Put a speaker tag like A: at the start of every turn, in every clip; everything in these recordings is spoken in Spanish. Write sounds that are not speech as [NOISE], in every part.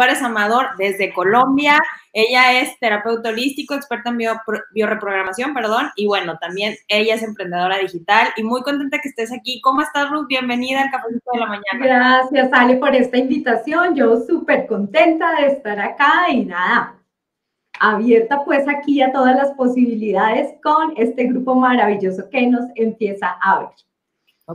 A: Suárez Amador desde Colombia. Ella es terapeuta holístico, experta en bioreprogramación, perdón, y bueno, también ella es emprendedora digital y muy contenta que estés aquí. ¿Cómo estás, Ruth? Bienvenida al Café de la Mañana.
B: Gracias, Ale, por esta invitación. Yo súper contenta de estar acá y nada, abierta pues aquí a todas las posibilidades con este grupo maravilloso que nos empieza a ver.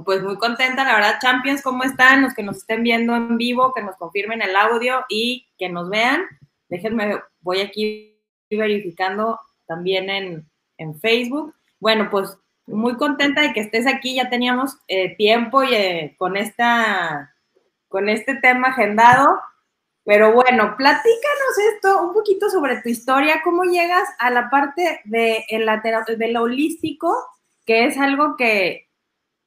A: Pues muy contenta, la verdad, Champions, ¿cómo están? Los que nos estén viendo en vivo, que nos confirmen el audio y que nos vean. Déjenme, voy aquí verificando también en, en Facebook. Bueno, pues muy contenta de que estés aquí, ya teníamos eh, tiempo y eh, con, esta, con este tema agendado, pero bueno, platícanos esto un poquito sobre tu historia, cómo llegas a la parte de, la, de lo holístico, que es algo que,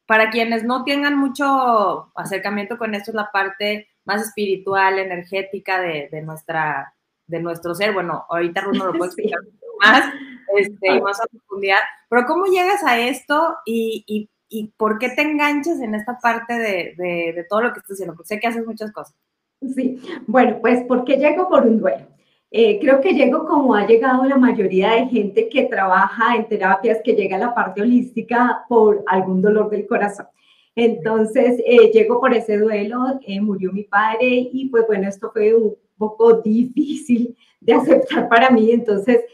A: para quienes no tengan mucho acercamiento con esto, es la parte más espiritual, energética de, nuestra, de nuestro ser. Bueno, ahorita Runo lo puede [LAUGHS] explicar más, este, y más a profundidad. Pero ¿cómo llegas a esto y, por qué te enganchas en esta parte de, de, todo lo que estás haciendo? Porque sé que haces muchas cosas.
B: Sí, bueno, pues porque llego por un duelo. Eh, creo que llego como ha llegado la mayoría de gente que trabaja en terapias, que llega a la parte holística por algún dolor del corazón. Entonces, eh, llego por ese duelo, eh, murió mi padre y pues bueno, esto fue un poco difícil de aceptar para mí. Entonces,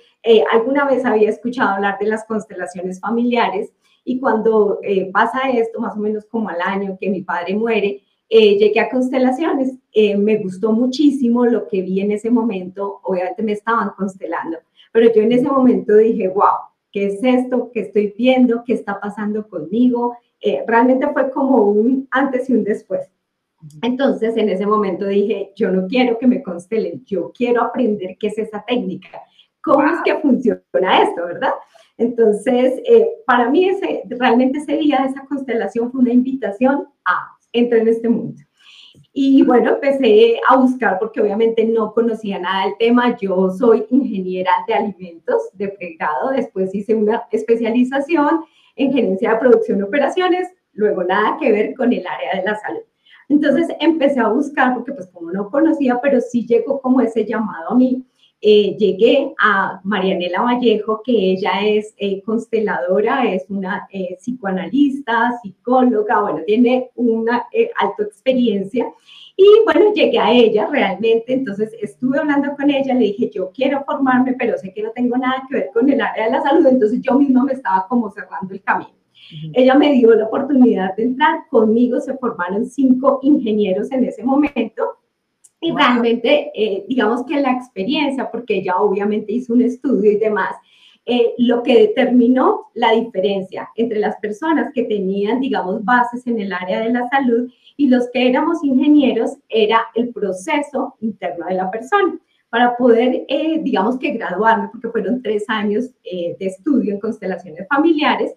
B: alguna vez había escuchado hablar de las constelaciones familiares y cuando pasa esto, más o menos como al año que mi padre muere, eh, llegué a constelaciones, eh, me gustó muchísimo lo que vi en ese momento, obviamente me estaban constelando, pero yo en ese momento dije, wow, ¿qué es esto? ¿Qué estoy viendo? ¿Qué está pasando conmigo? Eh, realmente fue como un antes y un después. Entonces, en ese momento dije, yo no quiero que me constelen, yo quiero aprender qué es esa técnica, cómo es que funciona esto, ¿verdad? Entonces, para mí ese, realmente ese día de esa constelación fue una invitación a entré en este mundo. Y bueno, empecé a buscar porque obviamente no conocía nada del tema. Yo soy ingeniera de alimentos de pregrado, después hice una especialización en gerencia de producción y operaciones, luego nada que ver con el área de la salud. Entonces empecé a buscar porque pues como no conocía, pero sí llegó como ese llamado a mí eh, llegué a Marianela Vallejo, que ella es eh, consteladora, es una eh, psicoanalista, psicóloga, bueno, tiene una alta experiencia. Y bueno, llegué a ella realmente, entonces estuve hablando con ella, le dije, yo quiero formarme, pero sé que no tengo nada que ver con el área de la salud, entonces yo misma me estaba como cerrando el camino. Ella me dio la oportunidad de entrar, conmigo se formaron cinco ingenieros en ese momento, y realmente, eh, digamos que la experiencia, porque ella obviamente hizo un estudio y demás, eh, lo que determinó la diferencia entre las personas que tenían, digamos, bases en el área de la salud y los que éramos ingenieros era el proceso interno de la persona. Para poder, eh, digamos que graduarme, porque fueron tres años de estudio en constelaciones familiares,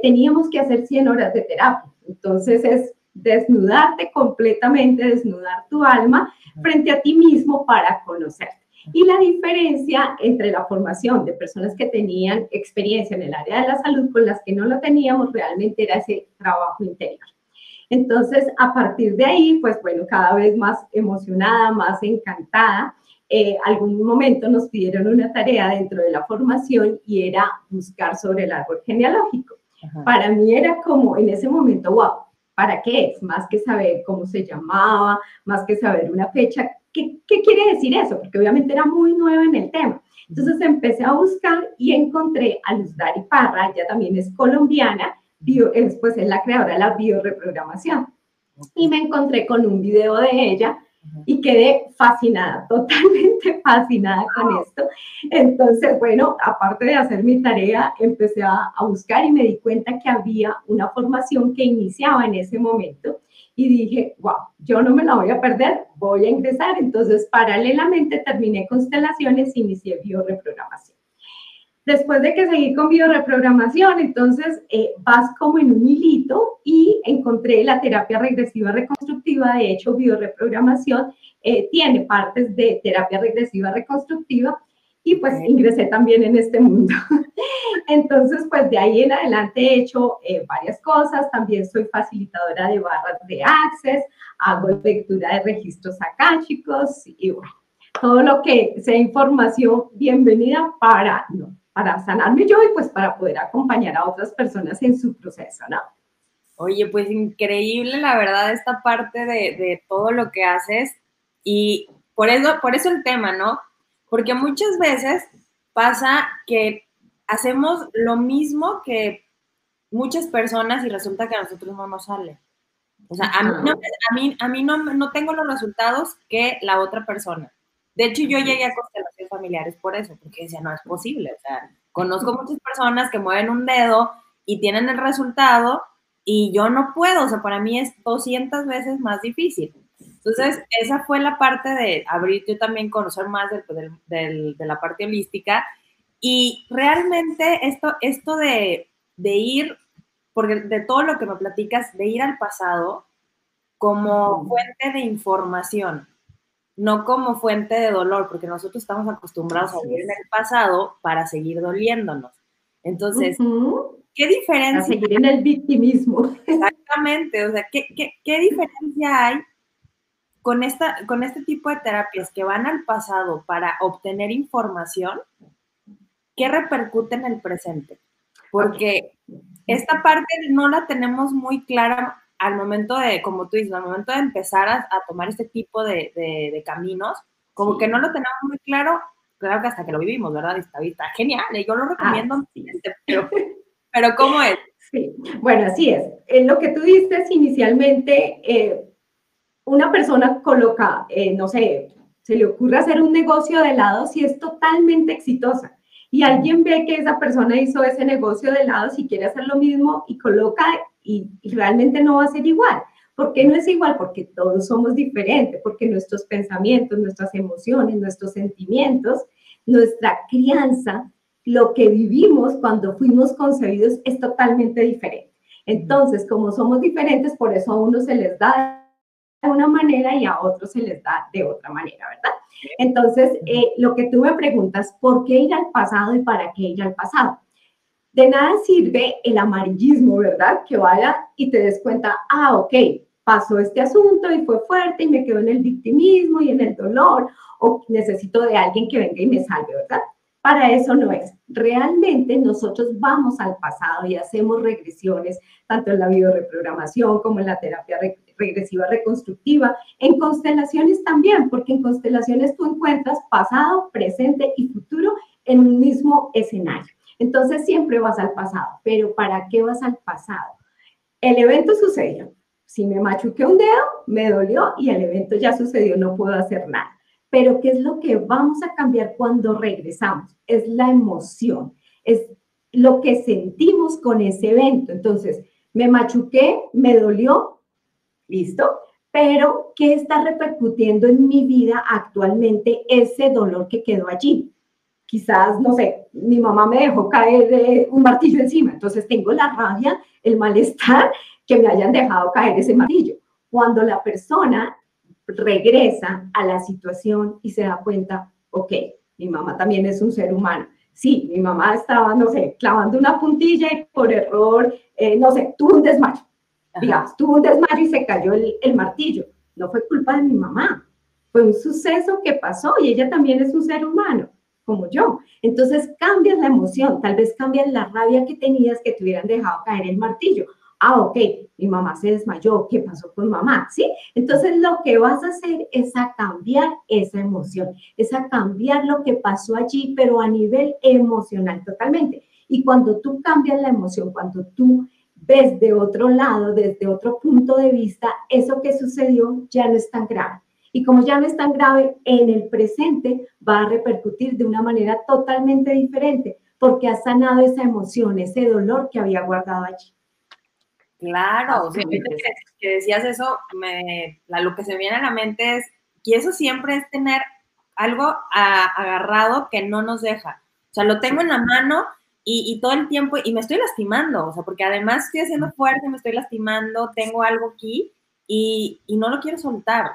B: teníamos que hacer 100 horas de terapia. Entonces es desnudarte completamente, desnudar tu alma frente a ti mismo para conocerte. Y la diferencia entre la formación de personas que tenían experiencia en el área de la salud con las que no lo teníamos realmente era ese trabajo interior. Entonces, a partir de ahí, pues bueno, cada vez más emocionada, más encantada. Eh, algún momento nos pidieron una tarea dentro de la formación y era buscar sobre el árbol genealógico. Para mí era como en ese momento, wow, ¿Para qué es? Más que saber cómo se llamaba, más que saber una fecha. ¿Qué, quiere decir eso? Porque obviamente era muy nueva en el tema. Entonces empecé a buscar y encontré a Luz Dari Parra, ella también es colombiana, bio, es, pues es la creadora de la bioreprogramación. Y me encontré con un video de ella y quedé fascinada, [LAUGHS] totalmente fascinada con esto. Entonces, bueno, aparte de hacer mi tarea, empecé a, buscar y me di cuenta que había una formación que iniciaba en ese momento y dije, wow, yo no me la voy a perder, voy a ingresar. Entonces, paralelamente terminé constelaciones, inicié bioreprogramación. Después de que seguí con bioreprogramación, entonces eh, vas como en un hilito y encontré la terapia regresiva reconstructiva. De hecho, bioreprogramación eh, tiene partes de terapia regresiva reconstructiva y pues ingresé también en este mundo. [LAUGHS] Entonces, pues de ahí en adelante he hecho eh, varias cosas. También soy facilitadora de barras de Access, hago lectura de registros chicos y bueno, todo lo que sea información, bienvenida para, no, para sanarme yo y pues para poder acompañar a otras personas en su proceso, ¿no?
A: Oye, pues increíble la verdad esta parte de, de todo lo que haces y por eso, por eso el tema, ¿no? Porque muchas veces pasa que hacemos lo mismo que muchas personas y resulta que a nosotros no nos sale. O sea, a mí, no, a mí, a mí no, no tengo los resultados que la otra persona. De hecho, yo llegué a constelaciones familiares por eso, porque decía, no es posible. O sea, conozco muchas personas que mueven un dedo y tienen el resultado y yo no puedo. O sea, para mí es 200 veces más difícil. Entonces, esa fue la parte de abrir, yo también conocer más de la parte holística. Y realmente esto, esto de, de ir, porque de todo lo que me platicas, de ir al pasado como fuente de información no como fuente de dolor, porque nosotros estamos acostumbrados a vivir en el pasado para seguir doliéndonos. Entonces, ¿qué diferencia?
B: Para seguir en el victimismo. [LAUGHS]
A: Exactamente, o sea, ¿qué, qué, diferencia hay con, esta, con este tipo de terapias que van al pasado para obtener información? ¿Qué repercute en el presente? Porque esta parte no la tenemos muy clara al momento de, como tú dices, al momento de empezar a, tomar este tipo de, caminos, como que no lo tenemos muy claro, claro que hasta que lo vivimos, ¿verdad? Está, está genial, yo lo recomiendo, pero, pero ¿cómo es?
B: Sí, bueno, así es. En lo que tú dices inicialmente, eh, una persona coloca, eh, no sé, se le ocurre hacer un negocio de helados y es totalmente exitosa. Y alguien ve que esa persona hizo ese negocio de helados y quiere hacer lo mismo y coloca y, realmente no va a ser igual. ¿Por qué no es igual? Porque todos somos diferentes, porque nuestros pensamientos, nuestras emociones, nuestros sentimientos, nuestra crianza, lo que vivimos cuando fuimos concebidos es totalmente diferente. Entonces, como somos diferentes, por eso a uno se les da de una manera y a otros se les da de otra manera, ¿verdad? Entonces, eh, lo que tú me preguntas, ¿por qué ir al pasado y para qué ir al pasado? De nada sirve el amarillismo, ¿verdad? Que vaya y te des cuenta, ah, ok, pasó este asunto y fue fuerte y me quedo en el victimismo y en el dolor, o necesito de alguien que venga y me salve, ¿verdad? Para eso no es. Realmente nosotros vamos al pasado y hacemos regresiones, tanto en la bioreprogramación como en la terapia regresiva reconstructiva, en constelaciones también, porque en constelaciones tú encuentras pasado, presente y futuro en un mismo escenario. Entonces siempre vas al pasado, pero ¿para qué vas al pasado? El evento sucedió. Si me machuqué un dedo, me dolió y el evento ya sucedió, no puedo hacer nada. Pero ¿qué es lo que vamos a cambiar cuando regresamos? Es la emoción, es lo que sentimos con ese evento. Entonces, me machuqué, me dolió, listo, pero ¿qué está repercutiendo en mi vida actualmente ese dolor que quedó allí? Quizás, no sé, mi mamá me dejó caer eh, un martillo encima, entonces tengo la rabia, el malestar que me hayan dejado caer ese martillo. Cuando la persona regresa a la situación y se da cuenta, ok, mi mamá también es un ser humano. Sí, mi mamá estaba, no sé, clavando una puntilla y por error, eh, no sé, tuvo un desmayo. Digamos, tuvo un desmayo y se cayó el, el martillo. No fue culpa de mi mamá, fue un suceso que pasó y ella también es un ser humano como yo. Entonces cambias la emoción, tal vez cambias la rabia que tenías que te hubieran dejado caer el martillo. Ah, ok, mi mamá se desmayó, ¿qué pasó con mamá? ¿Sí? Entonces lo que vas a hacer es a cambiar esa emoción, es a cambiar lo que pasó allí, pero a nivel emocional totalmente. Y cuando tú cambias la emoción, cuando tú ves de otro lado, desde otro punto de vista, eso que sucedió ya no es tan grave y como ya no es tan grave, en el presente va a repercutir de una manera totalmente diferente, porque ha sanado esa emoción, ese dolor que había guardado allí.
A: Claro, que, decías eso, me, lo que se viene a la mente es que eso siempre es tener algo agarrado que no nos deja. O sea, lo tengo en la mano y, todo el tiempo, y me estoy lastimando, o sea, porque además estoy haciendo fuerte, me estoy lastimando, tengo algo aquí y, y no lo quiero soltar.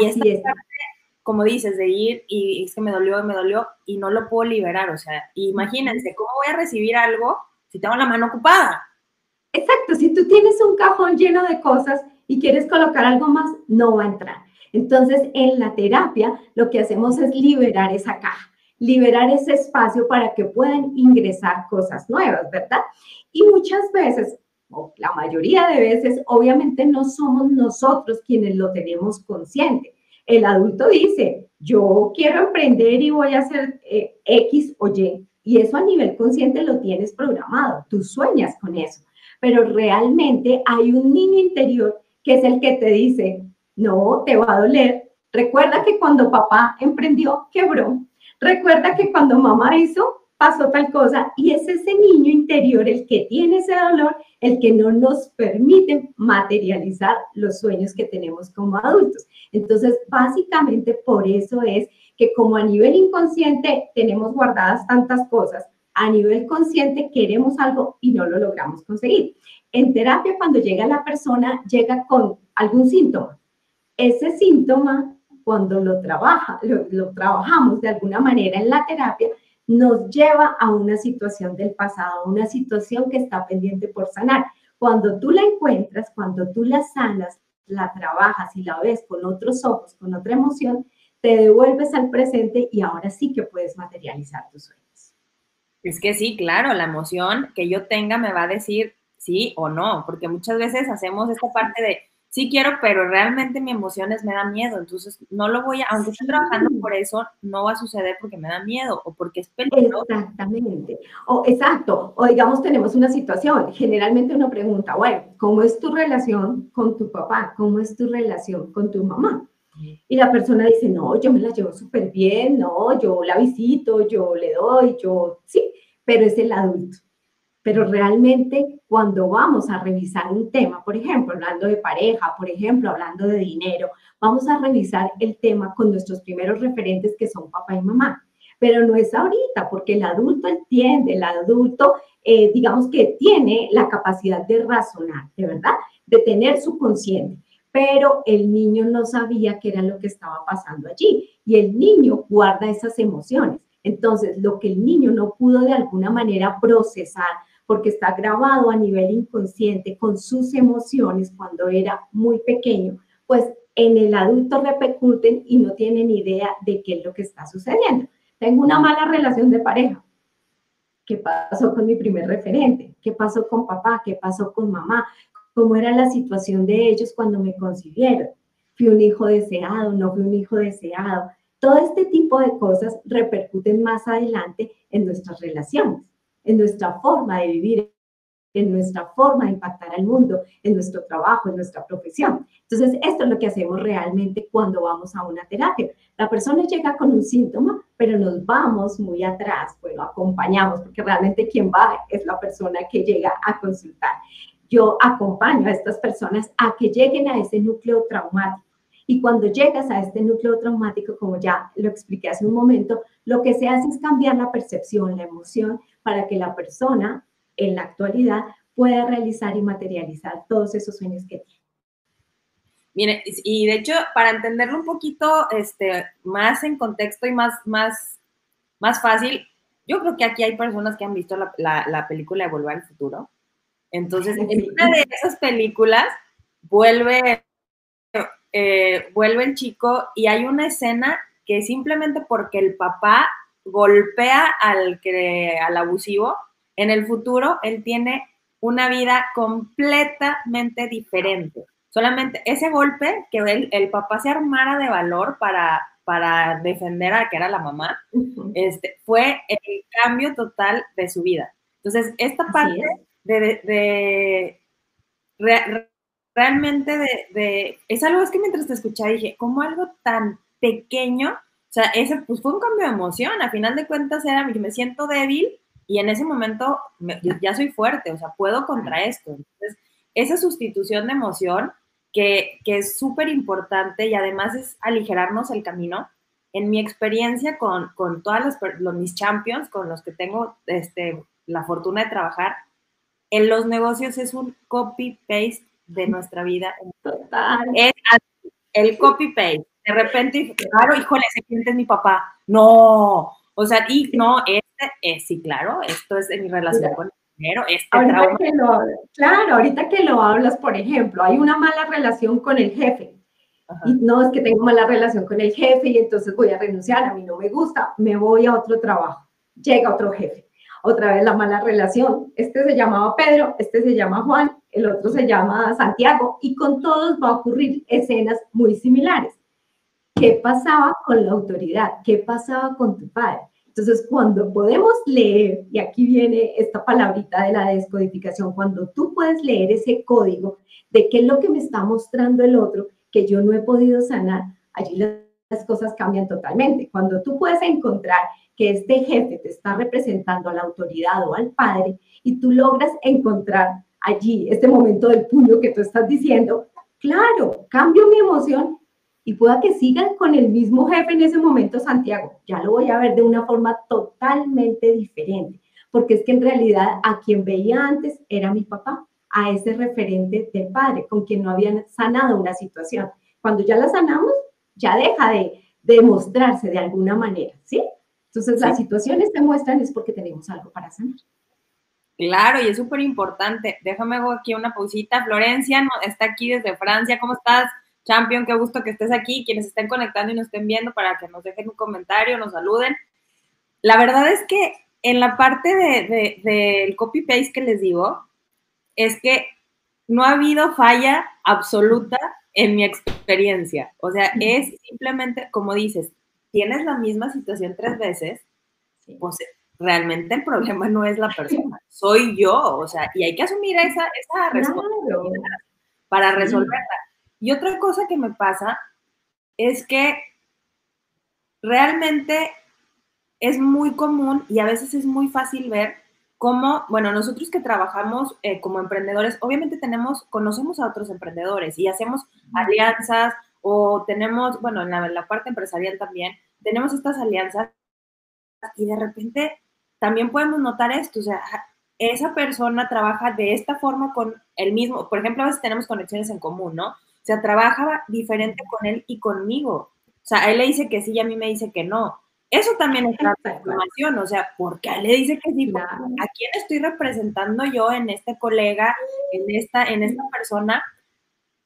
A: Y esta parte como dices, de ir y es que me dolió, me dolió y no lo puedo liberar. O sea, imagínense, ¿cómo voy a recibir algo si tengo la mano ocupada?
B: Exacto, si tú tienes un cajón lleno de cosas y quieres colocar algo más, no va a entrar. Entonces, en la terapia, lo que hacemos es liberar esa caja, liberar ese espacio para que puedan ingresar cosas nuevas, ¿verdad? Y muchas veces, la mayoría de veces, obviamente no somos nosotros quienes lo tenemos consciente. El adulto dice, yo quiero emprender y voy a hacer eh, X o Y, y eso a nivel consciente lo tienes programado, tú sueñas con eso, pero realmente hay un niño interior que es el que te dice, no, te va a doler. Recuerda que cuando papá emprendió, quebró. Recuerda que cuando mamá hizo, pasó tal cosa. Y es ese niño interior el que tiene ese dolor, el que no nos permite materializar los sueños que tenemos como adultos. Entonces, básicamente por eso es que como a nivel inconsciente tenemos guardadas tantas cosas, a nivel consciente queremos algo y no lo logramos conseguir. En terapia, cuando llega la persona, llega con algún síntoma ese síntoma, cuando lo, trabaja, lo, trabajamos de alguna manera en la terapia, nos lleva a una situación del pasado, una situación que está pendiente por sanar. Cuando tú la encuentras, cuando tú la sanas, la trabajas y la ves con otros ojos, con otra emoción, te devuelves al presente y ahora sí que puedes materializar tus sueños.
A: Es que sí, claro, la emoción que yo tenga me va a decir sí o no, porque muchas veces hacemos esta parte de sí quiero, pero realmente mi emociones me da miedo, entonces no lo voy a, aunque esté trabajando por eso, no va a suceder porque me da miedo o porque es peligroso.
B: Exactamente, o exacto, o digamos tenemos una situación, generalmente uno pregunta, bueno, ¿cómo es tu relación con tu papá? ¿Cómo es tu relación con tu mamá? Y la persona dice, no, yo me la llevo súper bien, no, yo la visito, yo le doy, yo, sí, pero es el adulto pero realmente cuando vamos a revisar un tema, por ejemplo, hablando de pareja, por ejemplo, hablando de dinero, vamos a revisar el tema con nuestros primeros referentes que son papá y mamá. Pero no es ahorita, porque el adulto entiende, el adulto, eh, digamos que tiene la capacidad de razonar, de verdad, de tener su consciente. Pero el niño no sabía qué era lo que estaba pasando allí y el niño guarda esas emociones. Entonces, lo que el niño no pudo de alguna manera procesar porque está grabado a nivel inconsciente con sus emociones cuando era muy pequeño, pues en el adulto repercuten y no tienen idea de qué es lo que está sucediendo. Tengo una mala relación de pareja. ¿Qué pasó con mi primer referente? ¿Qué pasó con papá? ¿Qué pasó con mamá? ¿Cómo era la situación de ellos cuando me concibieron? ¿Fui un hijo deseado? ¿No fui un hijo deseado? Todo este tipo de cosas repercuten más adelante en nuestras relaciones en nuestra forma de vivir, en nuestra forma de impactar al mundo, en nuestro trabajo, en nuestra profesión. Entonces, esto es lo que hacemos realmente cuando vamos a una terapia. La persona llega con un síntoma, pero nos vamos muy atrás, bueno, acompañamos, porque realmente quien va es la persona que llega a consultar. Yo acompaño a estas personas a que lleguen a ese núcleo traumático. Y cuando llegas a este núcleo traumático, como ya lo expliqué hace un momento, lo que se hace es cambiar la percepción, la emoción, para que la persona en la actualidad pueda realizar y materializar todos esos sueños que tiene.
A: Mire, y de hecho, para entenderlo un poquito este, más en contexto y más, más, más fácil, yo creo que aquí hay personas que han visto la, la, película de Volver al Futuro. Entonces, en una de esas películas vuelve, eh, vuelve el chico y hay una escena que simplemente porque el papá golpea al, que, al abusivo, en el futuro él tiene una vida completamente diferente. Solamente ese golpe, que el, el papá se armara de valor para, para defender a que era la mamá, este, fue el cambio total de su vida. Entonces, esta parte de, realmente de, es algo es que mientras te escuchaba dije, como algo tan pequeño sea, ese pues fue un cambio de emoción. A final de cuentas era, me siento débil y en ese momento ya soy fuerte, o sea, puedo contra esto. Entonces, esa sustitución de emoción que, que es súper importante y además es aligerarnos el camino. En mi experiencia con, con todas los, mis champions, con los que tengo este, la fortuna de trabajar, en los negocios es un copy-paste de nuestra vida.
B: Total.
A: Es el copy-paste de repente, claro, híjole, ese cliente es mi papá. No, o sea, y no, este es, sí, claro, esto es de mi relación con el dinero, este
B: trauma. claro, ahorita que lo hablas, por ejemplo, hay una mala relación con el jefe. Y no, es que tengo mala relación con el jefe y entonces voy a renunciar, a mí no me gusta, me voy a otro trabajo. Llega otro jefe, otra vez la mala relación. Este se llamaba Pedro, este se llama Juan, el otro se llama Santiago y con todos va a ocurrir escenas muy similares. ¿Qué pasaba con la autoridad? ¿Qué pasaba con tu padre? Entonces, cuando podemos leer, y aquí viene esta palabrita de la descodificación, cuando tú puedes leer ese código de qué es lo que me está mostrando el otro que yo no he podido sanar, allí las cosas cambian totalmente. Cuando tú puedes encontrar que este jefe te está representando a la autoridad o al padre y tú logras encontrar allí este momento del puño que tú estás diciendo, claro, cambio mi emoción y pueda que sigan con el mismo jefe en ese momento, Santiago. Ya lo voy a ver de una forma totalmente diferente, porque es que en realidad a quien veía antes era mi papá, a ese referente del padre, con quien no habían sanado una situación. Cuando ya la sanamos, ya deja de, demostrarse de alguna manera, ¿sí? Entonces las situaciones se muestran es porque tenemos algo para sanar.
A: Claro, y es súper importante. Déjame hago aquí una pausita. Florencia está aquí desde Francia. ¿Cómo estás? Champion, qué gusto que estés aquí, quienes estén conectando y nos estén viendo para que nos dejen un comentario, nos saluden. La verdad es que en la parte del de, de, copy-paste que les digo, es que no ha habido falla absoluta en mi experiencia. O sea, es simplemente, como dices, tienes la misma situación tres veces, pues realmente el problema no es la persona, soy yo. O sea, y hay que asumir esa, esa responsabilidad para resolverla. Y otra cosa que me pasa es que realmente es muy común y a veces es muy fácil ver cómo, bueno, nosotros que trabajamos eh, como emprendedores, obviamente tenemos, conocemos a otros emprendedores y hacemos alianzas o tenemos, bueno, en la, la parte empresarial también, tenemos estas alianzas y de repente también podemos notar esto, o sea, esa persona trabaja de esta forma con el mismo, por ejemplo, a veces tenemos conexiones en común, ¿no? O sea, trabaja diferente con él y conmigo. O sea, a él le dice que sí y a mí me dice que no. Eso también es transformación, o sea, porque a él le dice que sí, ¿a quién estoy representando yo en este colega, en esta, en esta persona?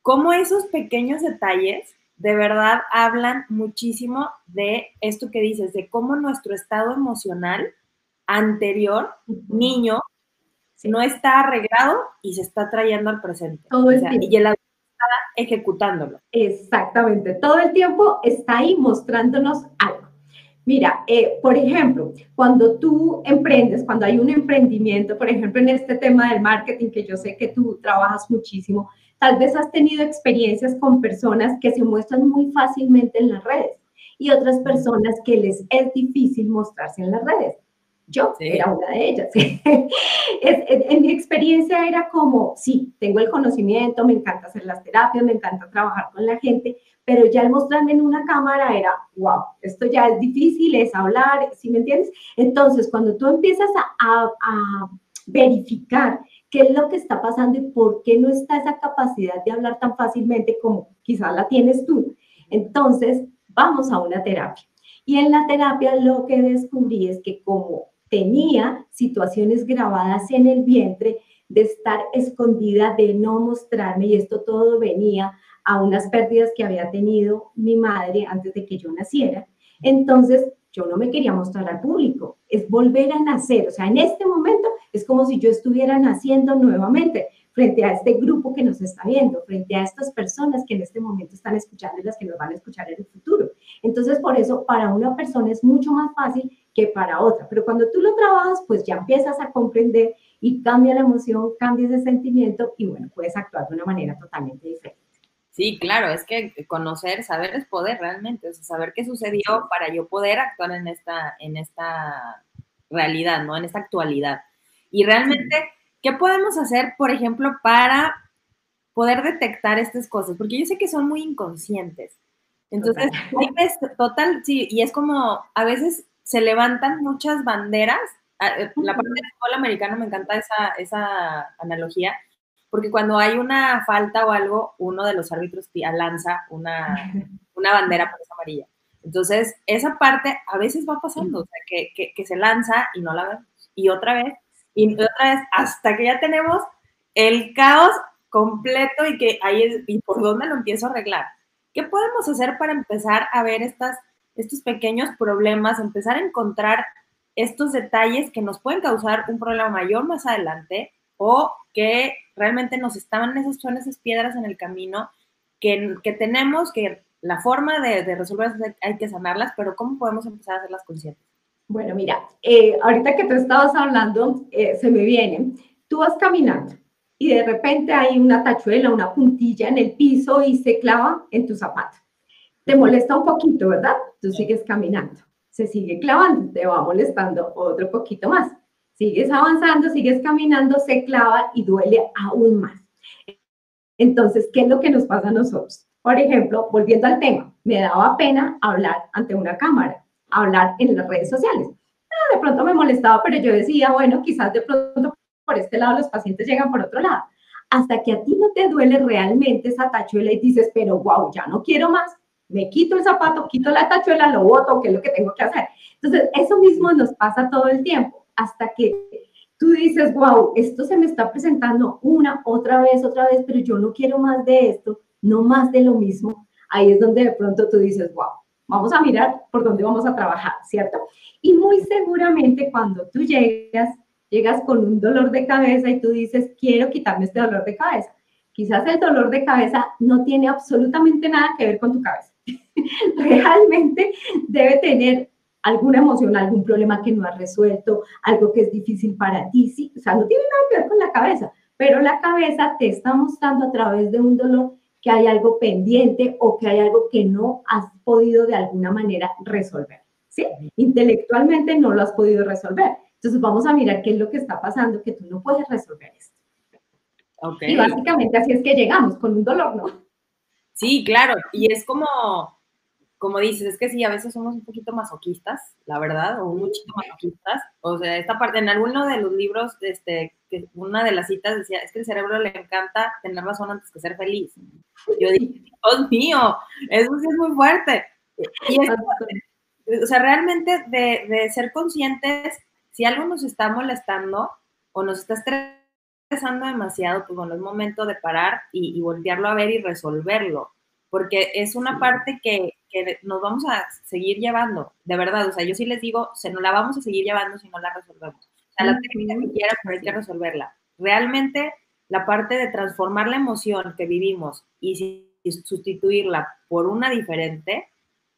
A: Cómo esos pequeños detalles de verdad hablan muchísimo de esto que dices, de cómo nuestro estado emocional anterior, niño, no está arreglado y se está trayendo al presente.
B: Todo
A: y el ejecutándolo.
B: Exactamente, todo el tiempo está ahí mostrándonos algo. Mira, eh, por ejemplo, cuando tú emprendes, cuando hay un emprendimiento, por ejemplo, en este tema del marketing, que yo sé que tú trabajas muchísimo, tal vez has tenido experiencias con personas que se muestran muy fácilmente en las redes y otras personas que les es difícil mostrarse en las redes. Yo era una de ellas. [LAUGHS] en mi experiencia era como, sí, tengo el conocimiento, me encanta hacer las terapias, me encanta trabajar con la gente, pero ya el mostrarme en una cámara era, wow, esto ya es difícil, es hablar, ¿sí me entiendes? Entonces, cuando tú empiezas a, a verificar qué es lo que está pasando y por qué no está esa capacidad de hablar tan fácilmente como quizás la tienes tú, entonces vamos a una terapia. Y en la terapia lo que descubrí es que como tenía situaciones grabadas en el vientre de estar escondida, de no mostrarme y esto todo venía a unas pérdidas que había tenido mi madre antes de que yo naciera. Entonces, yo no me quería mostrar al público, es volver a nacer, o sea, en este momento es como si yo estuviera naciendo nuevamente frente a este grupo que nos está viendo, frente a estas personas que en este momento están escuchando y las que nos van a escuchar en el futuro. Entonces, por eso, para una persona es mucho más fácil que para otra. Pero cuando tú lo trabajas, pues ya empiezas a comprender y cambia la emoción, cambia ese sentimiento y bueno, puedes actuar de una manera totalmente diferente.
A: Sí, claro, es que conocer, saber es poder realmente, o sea, saber qué sucedió para yo poder actuar en esta, en esta realidad, ¿no? En esta actualidad. Y realmente, ¿qué podemos hacer, por ejemplo, para poder detectar estas cosas? Porque yo sé que son muy inconscientes. Entonces, total, total sí, y es como, a veces se levantan muchas banderas. Ah, eh, la parte del fútbol americano me encanta esa, esa analogía, porque cuando hay una falta o algo, uno de los árbitros lanza una, [LAUGHS] una bandera por esa amarilla. Entonces, esa parte a veces va pasando, o sea, que, que, se lanza y no la vemos. Y otra vez, y otra vez, hasta que ya tenemos el caos completo y que ahí es, y por dónde lo empiezo a arreglar. ¿Qué podemos hacer para empezar a ver estas, estos pequeños problemas, empezar a encontrar estos detalles que nos pueden causar un problema mayor más adelante o que realmente nos estaban esas, son esas piedras en el camino que, que tenemos que la forma de, resolverlas hay que sanarlas, pero ¿cómo podemos empezar a hacerlas conscientes?
B: Bueno, mira, eh, ahorita que tú estabas hablando, eh, se me viene, tú vas caminando y de repente hay una tachuela, una puntilla en el piso y se clava en tu zapato. Te molesta un poquito, ¿verdad? Tú sigues caminando, se sigue clavando, te va molestando otro poquito más. Sigues avanzando, sigues caminando, se clava y duele aún más. Entonces, ¿qué es lo que nos pasa a nosotros? Por ejemplo, volviendo al tema, me daba pena hablar ante una cámara, hablar en las redes sociales. Ah, de pronto me molestaba, pero yo decía, bueno, quizás de pronto por este lado los pacientes llegan por otro lado. Hasta que a ti no te duele realmente esa tachuela y dices, pero wow, ya no quiero más, me quito el zapato, quito la tachuela, lo boto, ¿qué es lo que tengo que hacer? Entonces, eso mismo nos pasa todo el tiempo, hasta que tú dices, wow, esto se me está presentando una, otra vez, otra vez, pero yo no quiero más de esto no más de lo mismo, ahí es donde de pronto tú dices, wow, vamos a mirar por dónde vamos a trabajar, ¿cierto? Y muy seguramente cuando tú llegas, llegas con un dolor de cabeza y tú dices, quiero quitarme este dolor de cabeza. Quizás el dolor de cabeza no tiene absolutamente nada que ver con tu cabeza. [LAUGHS] Realmente debe tener alguna emoción, algún problema que no has resuelto, algo que es difícil para ti, sí, o sea, no tiene nada que ver con la cabeza, pero la cabeza te está mostrando a través de un dolor que hay algo pendiente o que hay algo que no has podido de alguna manera resolver. ¿sí? Intelectualmente no lo has podido resolver. Entonces vamos a mirar qué es lo que está pasando, que tú no puedes resolver esto. Okay. Y básicamente así es que llegamos con un dolor, ¿no?
A: Sí, claro. Y es como, como dices, es que sí, a veces somos un poquito masoquistas, la verdad, o un muchito masoquistas. O sea, esta parte, en alguno de los libros, este, que una de las citas decía, es que el cerebro le encanta tener razón antes que ser feliz. Yo dije, Dios mío, eso sí es muy fuerte. Y es, o sea, realmente de, de, ser conscientes, si algo nos está molestando o nos está estresando demasiado, pues bueno, es momento de parar y, y voltearlo a ver y resolverlo porque es una parte que, que, nos vamos a seguir llevando, de verdad, o sea, yo sí les digo, se nos la vamos a seguir llevando si no la resolvemos. O sea, la técnica que quieran, pero hay que resolverla. Realmente, la parte de transformar la emoción que vivimos y, sustituirla por una diferente,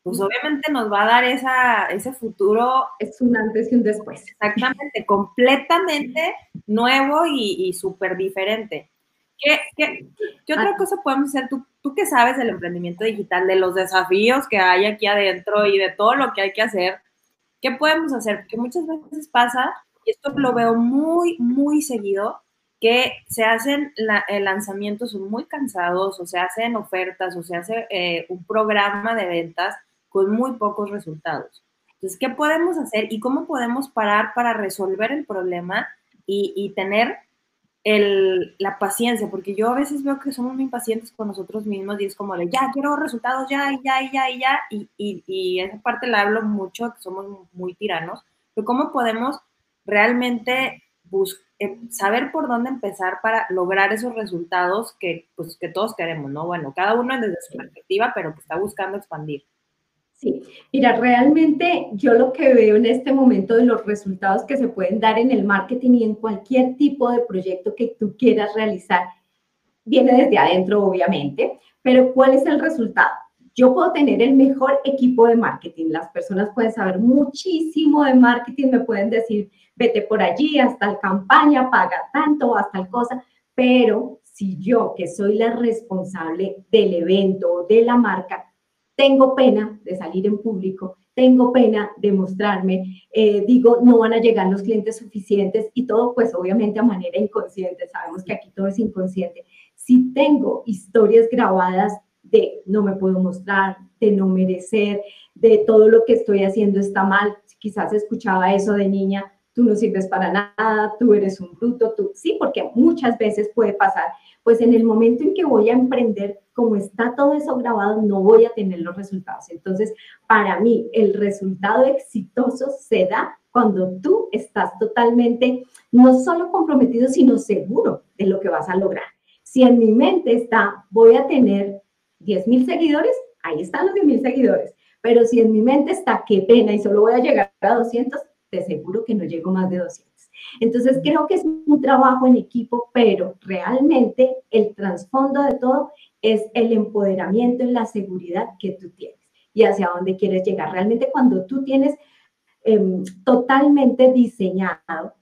A: pues obviamente nos va a dar esa, ese futuro.
B: Es un antes y un después.
A: Exactamente, completamente nuevo y, y súper diferente. ¿Qué, qué, qué otra ah. cosa podemos hacer? ¿Tú, ¿Tú qué sabes del emprendimiento digital, de los desafíos que hay aquí adentro y de todo lo que hay que hacer? ¿Qué podemos hacer? Porque muchas veces pasa, y esto lo veo muy, muy seguido, que se hacen la, eh, lanzamientos muy cansados o se hacen ofertas o se hace eh, un programa de ventas con muy pocos resultados. Entonces, ¿qué podemos hacer y cómo podemos parar para resolver el problema y, y tener el, la paciencia, porque yo a veces veo que somos muy impacientes con nosotros mismos y es como de ya, quiero resultados ya, y ya, y ya, y ya, y, y, y esa parte la hablo mucho, que somos muy tiranos, pero cómo podemos realmente eh, saber por dónde empezar para lograr esos resultados que, pues, que todos queremos, ¿no? Bueno, cada uno desde su perspectiva, pero que está buscando expandir.
B: Sí, mira, realmente yo lo que veo en este momento de los resultados que se pueden dar en el marketing y en cualquier tipo de proyecto que tú quieras realizar, viene desde adentro, obviamente, pero ¿cuál es el resultado? Yo puedo tener el mejor equipo de marketing, las personas pueden saber muchísimo de marketing, me pueden decir, vete por allí, hasta la campaña, paga tanto, hasta el cosa, pero si yo, que soy la responsable del evento o de la marca, tengo pena de salir en público, tengo pena de mostrarme, eh, digo, no van a llegar los clientes suficientes y todo pues obviamente a manera inconsciente, sabemos que aquí todo es inconsciente. Si tengo historias grabadas de no me puedo mostrar, de no merecer, de todo lo que estoy haciendo está mal, quizás escuchaba eso de niña, tú no sirves para nada, tú eres un bruto, tú sí, porque muchas veces puede pasar pues en el momento en que voy a emprender, como está todo eso grabado, no voy a tener los resultados. Entonces, para mí, el resultado exitoso se da cuando tú estás totalmente, no solo comprometido, sino seguro de lo que vas a lograr. Si en mi mente está, voy a tener 10 mil seguidores, ahí están los 10 mil seguidores. Pero si en mi mente está, qué pena, y solo voy a llegar a 200, te seguro que no llego más de 200. Entonces creo que es un trabajo en equipo, pero realmente el trasfondo de todo es el empoderamiento y la seguridad que tú tienes y hacia dónde quieres llegar. Realmente cuando tú tienes em, totalmente diseñado,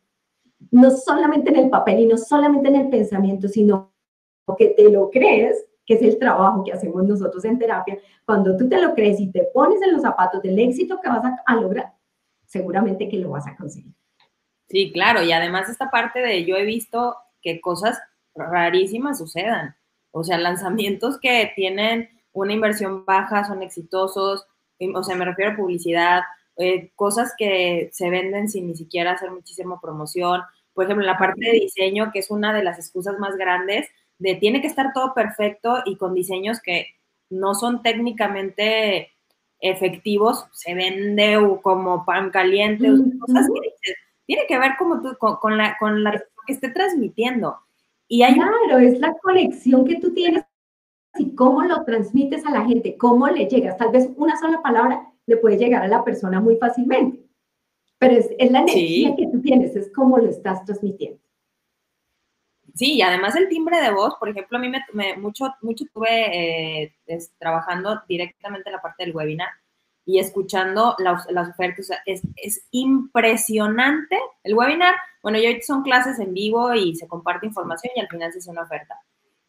B: no solamente en el papel y no solamente en el pensamiento, sino que te lo crees, que es el trabajo que hacemos nosotros en terapia, cuando tú te lo crees y te pones en los zapatos del éxito que vas a lograr, seguramente que lo vas a conseguir.
A: Sí, claro, y además esta parte de yo he visto que cosas rarísimas sucedan. O sea, lanzamientos que tienen una inversión baja son exitosos, o sea, me refiero a publicidad, eh, cosas que se venden sin ni siquiera hacer muchísima promoción. Por ejemplo, la parte de diseño, que es una de las excusas más grandes, de tiene que estar todo perfecto y con diseños que no son técnicamente efectivos, se vende como pan caliente, cosas que tiene que ver como tú, con, la, con la que esté transmitiendo.
B: Y hay claro, es la conexión que tú tienes y cómo lo transmites a la gente, cómo le llegas. Tal vez una sola palabra le puede llegar a la persona muy fácilmente, pero es, es la energía que tú tienes, es cómo lo estás transmitiendo.
A: Sí, y además el timbre de voz, por ejemplo, a mí me, mucho, mucho estuve eh, trabajando directamente en la parte del webinar y escuchando las, ofertas. es, impresionante el webinar. Bueno, yo son clases en vivo y se comparte información y al final se hace una oferta.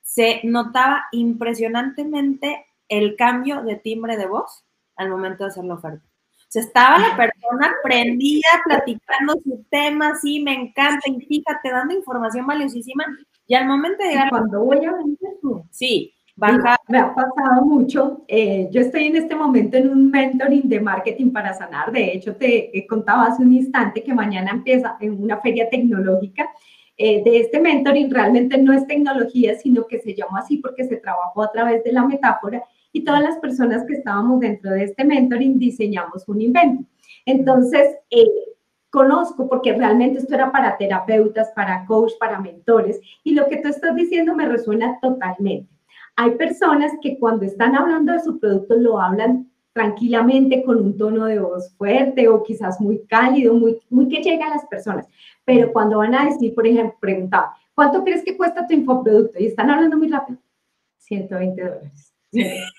A: Se notaba impresionantemente el cambio de timbre de voz al momento de hacer la oferta. O sea, estaba la persona prendida, platicando su tema, sí, me encanta, y fíjate, dando información valiosísima, y al momento de llegar...
B: Cuando voy a vender,
A: sí,
B: me ha pasado mucho. Eh, yo estoy en este momento en un mentoring de marketing para sanar. De hecho, te he contado hace un instante que mañana empieza en una feria tecnológica. Eh, de este mentoring realmente no es tecnología, sino que se llama así porque se trabajó a través de la metáfora y todas las personas que estábamos dentro de este mentoring diseñamos un invento. Entonces, eh, conozco porque realmente esto era para terapeutas, para coach, para mentores y lo que tú estás diciendo me resuena totalmente. Hay personas que cuando están hablando de su producto lo hablan tranquilamente con un tono de voz fuerte o quizás muy cálido, muy, que llega a las personas. Pero cuando van a decir, por ejemplo, preguntaba, ¿cuánto crees que cuesta tu infoproducto? Y están hablando muy rápido. 120 dólares.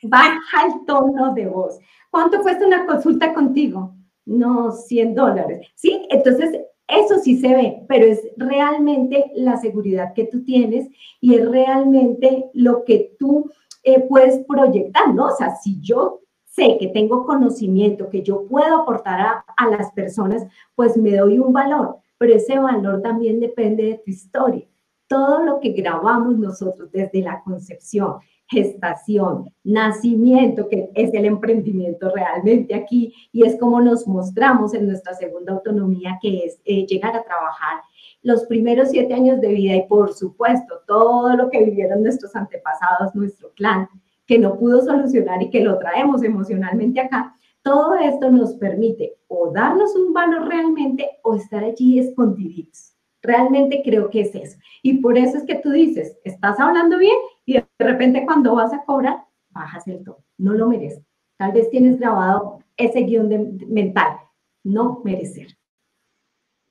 B: Baja el tono de voz. ¿Cuánto cuesta una consulta contigo? No, 100 dólares. Sí, entonces eso sí se ve, pero es realmente la seguridad que tú tienes y es realmente lo que tú eh, puedes proyectar, ¿no? O sea, si yo sé que tengo conocimiento, que yo puedo aportar a, a las personas, pues me doy un valor, pero ese valor también depende de tu historia. Todo lo que grabamos nosotros desde la concepción, gestación, nacimiento, que es el emprendimiento realmente aquí, y es como nos mostramos en nuestra segunda autonomía, que es eh, llegar a trabajar los primeros siete años de vida y por supuesto todo lo que vivieron nuestros antepasados, nuestro clan, que no pudo solucionar y que lo traemos emocionalmente acá, todo esto nos permite o darnos un valor realmente o estar allí escondiditos. Realmente creo que es eso. Y por eso es que tú dices, estás hablando bien y de repente cuando vas a cobrar, bajas el tono. No lo mereces. Tal vez tienes grabado ese guion mental. No merecer.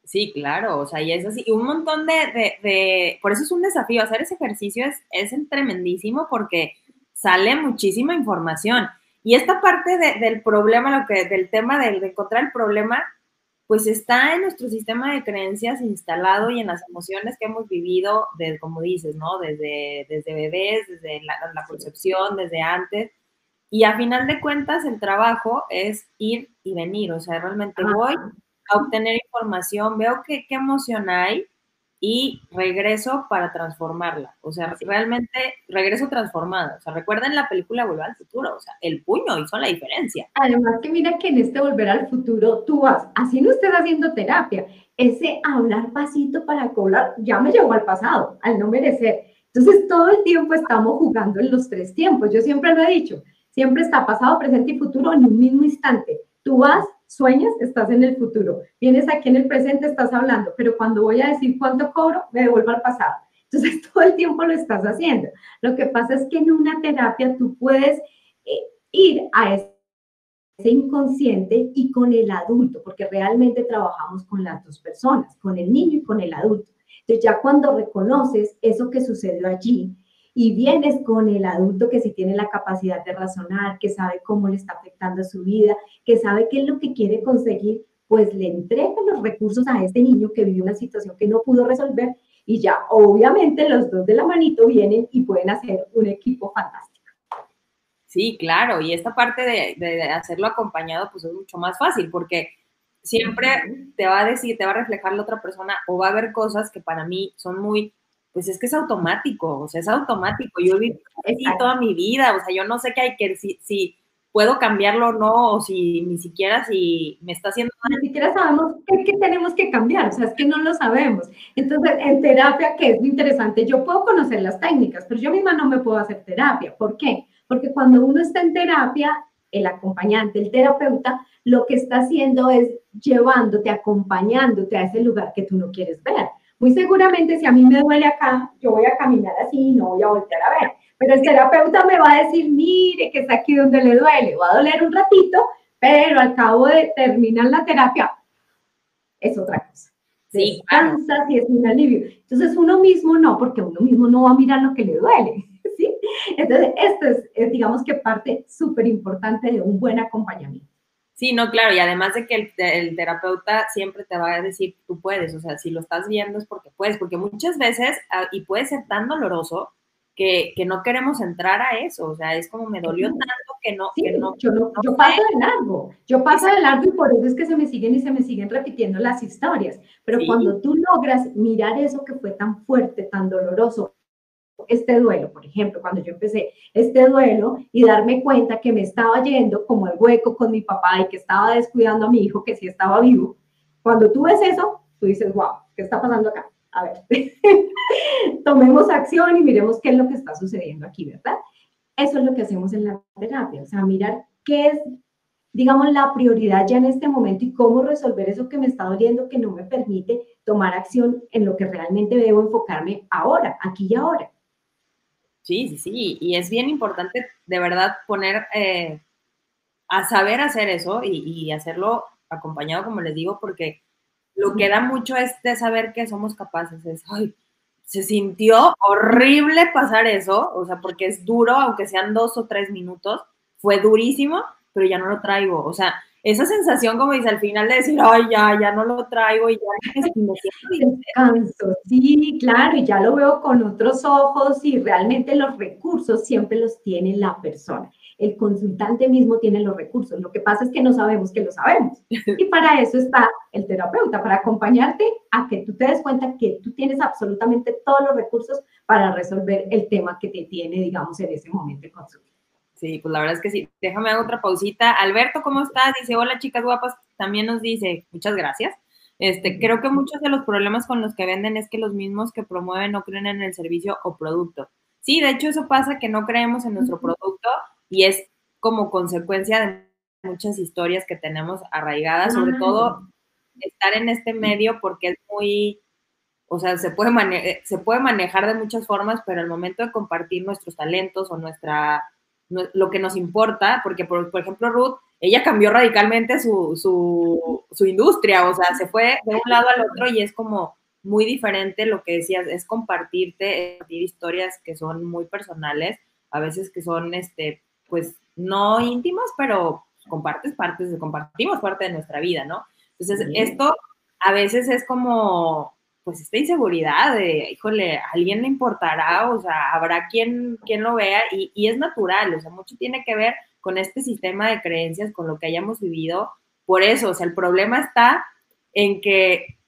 A: Sí, claro, o sea, y es así, y un montón de, de, por eso es un desafío, hacer ese ejercicio es, es tremendísimo porque sale muchísima información. Y esta parte del problema, lo que, del tema de encontrar el problema, pues está en nuestro sistema de creencias instalado y en las emociones que hemos vivido, desde, como dices, ¿no? Desde, desde bebés, desde la, concepción, desde antes. Y a final de cuentas, el trabajo es ir y venir. O sea, realmente voy a obtener información, veo qué, qué emoción hay, y regreso para transformarla. O sea, realmente regreso transformada. O sea, recuerden la película Volver al Futuro. O sea, el puño hizo la diferencia.
B: Además que mira que en este Volver al Futuro tú vas, así no estés haciendo terapia, ese hablar pasito para cobrar ya me llevó al pasado, al no merecer. Entonces, todo el tiempo estamos jugando en los tres tiempos. Yo siempre lo he dicho, siempre está pasado, presente y futuro en un mismo instante. Tú vas, sueñas, estás en el futuro. Vienes aquí en el presente, estás hablando, pero cuando voy a decir cuánto cobro, me devuelvo al pasado. Entonces, [LAUGHS] todo el tiempo lo estás haciendo. Lo que pasa es que en una terapia tú puedes eh, ir a ese inconsciente y con el adulto, porque realmente trabajamos con las dos personas, con el niño y con el adulto. Entonces, ya cuando reconoces eso que sucedió allí, y vienes con el adulto que sí tiene la capacidad de razonar, que sabe cómo le está afectando su vida, que sabe qué es lo que quiere conseguir, pues le entrega los recursos a este niño que vivió una situación que no pudo resolver y ya obviamente los dos de la manito vienen y pueden hacer un equipo fantástico.
A: Sí, claro, y esta parte de, de hacerlo acompañado pues es mucho más fácil porque siempre te va a decir, te va a reflejar la otra persona o va a haber cosas que para mí son muy pues es que es automático, o sea, es automático. Yo viví así toda mi vida, o sea, yo no sé qué hay que, si, si puedo cambiarlo o no, o si ni siquiera si me está haciendo
B: Ni siquiera sabemos qué, tenemos que cambiar, o sea, es que no lo sabemos. Entonces, en terapia, que es muy interesante, yo puedo conocer las técnicas, pero yo misma no me puedo hacer terapia. ¿Por qué? Porque cuando uno está en terapia, el acompañante, el terapeuta, lo que está haciendo es llevándote, acompañándote a ese lugar que tú no quieres ver. Muy seguramente si a mí me duele acá, yo voy a caminar así y no voy a voltear a ver. Pero el terapeuta me va a decir, mire que está aquí donde le duele, va a doler un ratito, pero al cabo de terminar la terapia, es otra cosa. Sí, Descansa y es un alivio. Entonces uno mismo no, porque uno mismo no va a mirar lo que le duele. [LAUGHS] ¿sí? Entonces, esto es digamos que parte súper importante de un buen acompañamiento.
A: Sí, no, claro, y además de que el, terapeuta siempre te va a decir, tú puedes, o sea, si lo estás viendo es porque puedes, porque muchas veces, ah, y puede ser tan doloroso, que, que, no queremos entrar a eso, o sea, es como me dolió tanto que no... que no
B: yo, yo paso de largo, yo paso de largo y por eso es que se me siguen y se me siguen repitiendo las historias, pero cuando tú logras mirar eso que fue tan fuerte, tan doloroso, este duelo, por ejemplo, cuando yo empecé este duelo y darme cuenta que me estaba yendo como el hueco con mi papá y que estaba descuidando a mi hijo que sí estaba vivo, cuando tú ves eso, tú dices, wow, ¿qué está pasando acá? A ver, [LAUGHS] tomemos acción y miremos qué es lo que está sucediendo aquí, ¿verdad? Eso es lo que hacemos en la terapia, o sea, mirar qué es, digamos, la prioridad ya en este momento y cómo resolver eso que me está doliendo, que no me permite tomar acción en lo que realmente debo enfocarme ahora, aquí y ahora.
A: Sí, sí, sí. Y es bien importante de verdad poner eh, a saber hacer eso y, hacerlo acompañado, como les digo, porque lo que da mucho es de saber que somos capaces. Es, ay, se sintió horrible pasar eso, o sea, porque es duro, aunque sean dos o tres minutos, fue durísimo, pero ya no lo traigo. O sea, esa sensación, como dice, al final de decir, ay, ya, ya no lo traigo y ya me
B: Descanso, [LAUGHS] sí, claro, y ya lo veo con otros ojos y realmente los recursos siempre los tiene la persona. El consultante mismo tiene los recursos. Lo que pasa es que no sabemos que lo sabemos. [LAUGHS] Y para eso está el terapeuta, para acompañarte a que tú te des cuenta que tú tienes absolutamente todos los recursos para resolver el tema que te tiene, digamos, en ese momento de consulta.
A: Sí, pues la verdad es que sí. Déjame hacer otra pausita. Alberto, ¿cómo estás? Dice, hola chicas guapas. También nos dice, muchas gracias. Este, creo que muchos de los problemas con los que venden es que los mismos que promueven no creen en el servicio o producto. Sí, de hecho eso pasa que no creemos en nuestro producto y es como consecuencia de muchas historias que tenemos arraigadas, sobre todo estar en este medio porque es muy, o sea, se puede, se puede manejar de muchas formas, pero al momento de compartir nuestros talentos o nuestra lo que nos importa, porque por, ejemplo Ruth, ella cambió radicalmente su, su, industria, o sea, se fue de un lado al otro y es como muy diferente lo que decías, es compartirte, compartir historias que son muy personales, a veces que son, este, pues, no íntimas, pero compartes partes, compartimos parte de nuestra vida, ¿no? Entonces, esto a veces es como, pues esta inseguridad de, híjole, ¿a alguien le importará? O sea, habrá quien, quien lo vea y, y, es natural, o sea, mucho tiene que ver con este sistema de creencias, con lo que hayamos vivido. Por eso, o sea, el problema está en que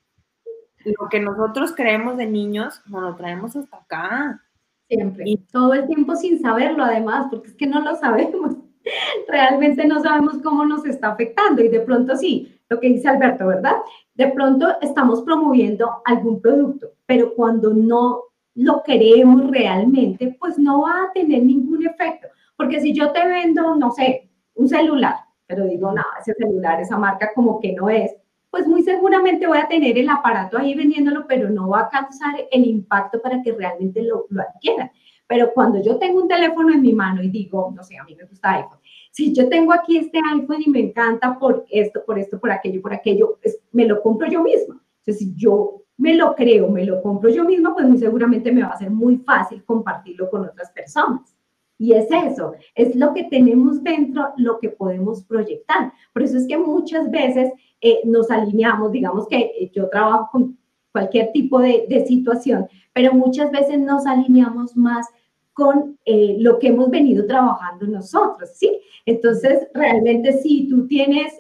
A: lo que nosotros creemos de niños nos lo traemos hasta acá.
B: Siempre. Y todo el tiempo sin saberlo, además, porque es que no lo sabemos. [LAUGHS] Realmente no sabemos cómo nos está afectando y de pronto sí, lo que dice Alberto, ¿verdad? De pronto estamos promoviendo algún producto, pero cuando no lo queremos realmente, pues no va a tener ningún efecto. Porque si yo te vendo, no sé, un celular, pero digo, no, ese celular, esa marca como que no es, pues muy seguramente voy a tener el aparato ahí vendiéndolo, pero no va a causar el impacto para que realmente lo, lo adquieran. Pero cuando yo tengo un teléfono en mi mano y digo, no sé, a mí me gusta iPhone, si yo tengo aquí este iPhone y me encanta por esto, por esto, por aquello, por aquello, me lo compro yo misma. Entonces, si yo me lo creo, me lo compro yo misma, pues muy seguramente me va a ser muy fácil compartirlo con otras personas. Y es eso, es lo que tenemos dentro, lo que podemos proyectar. Por eso es que muchas veces eh, nos alineamos, digamos que eh, yo trabajo con cualquier tipo de, situación, pero muchas veces nos alineamos más con eh, lo que hemos venido trabajando nosotros, ¿sí? Entonces, realmente si tú tienes,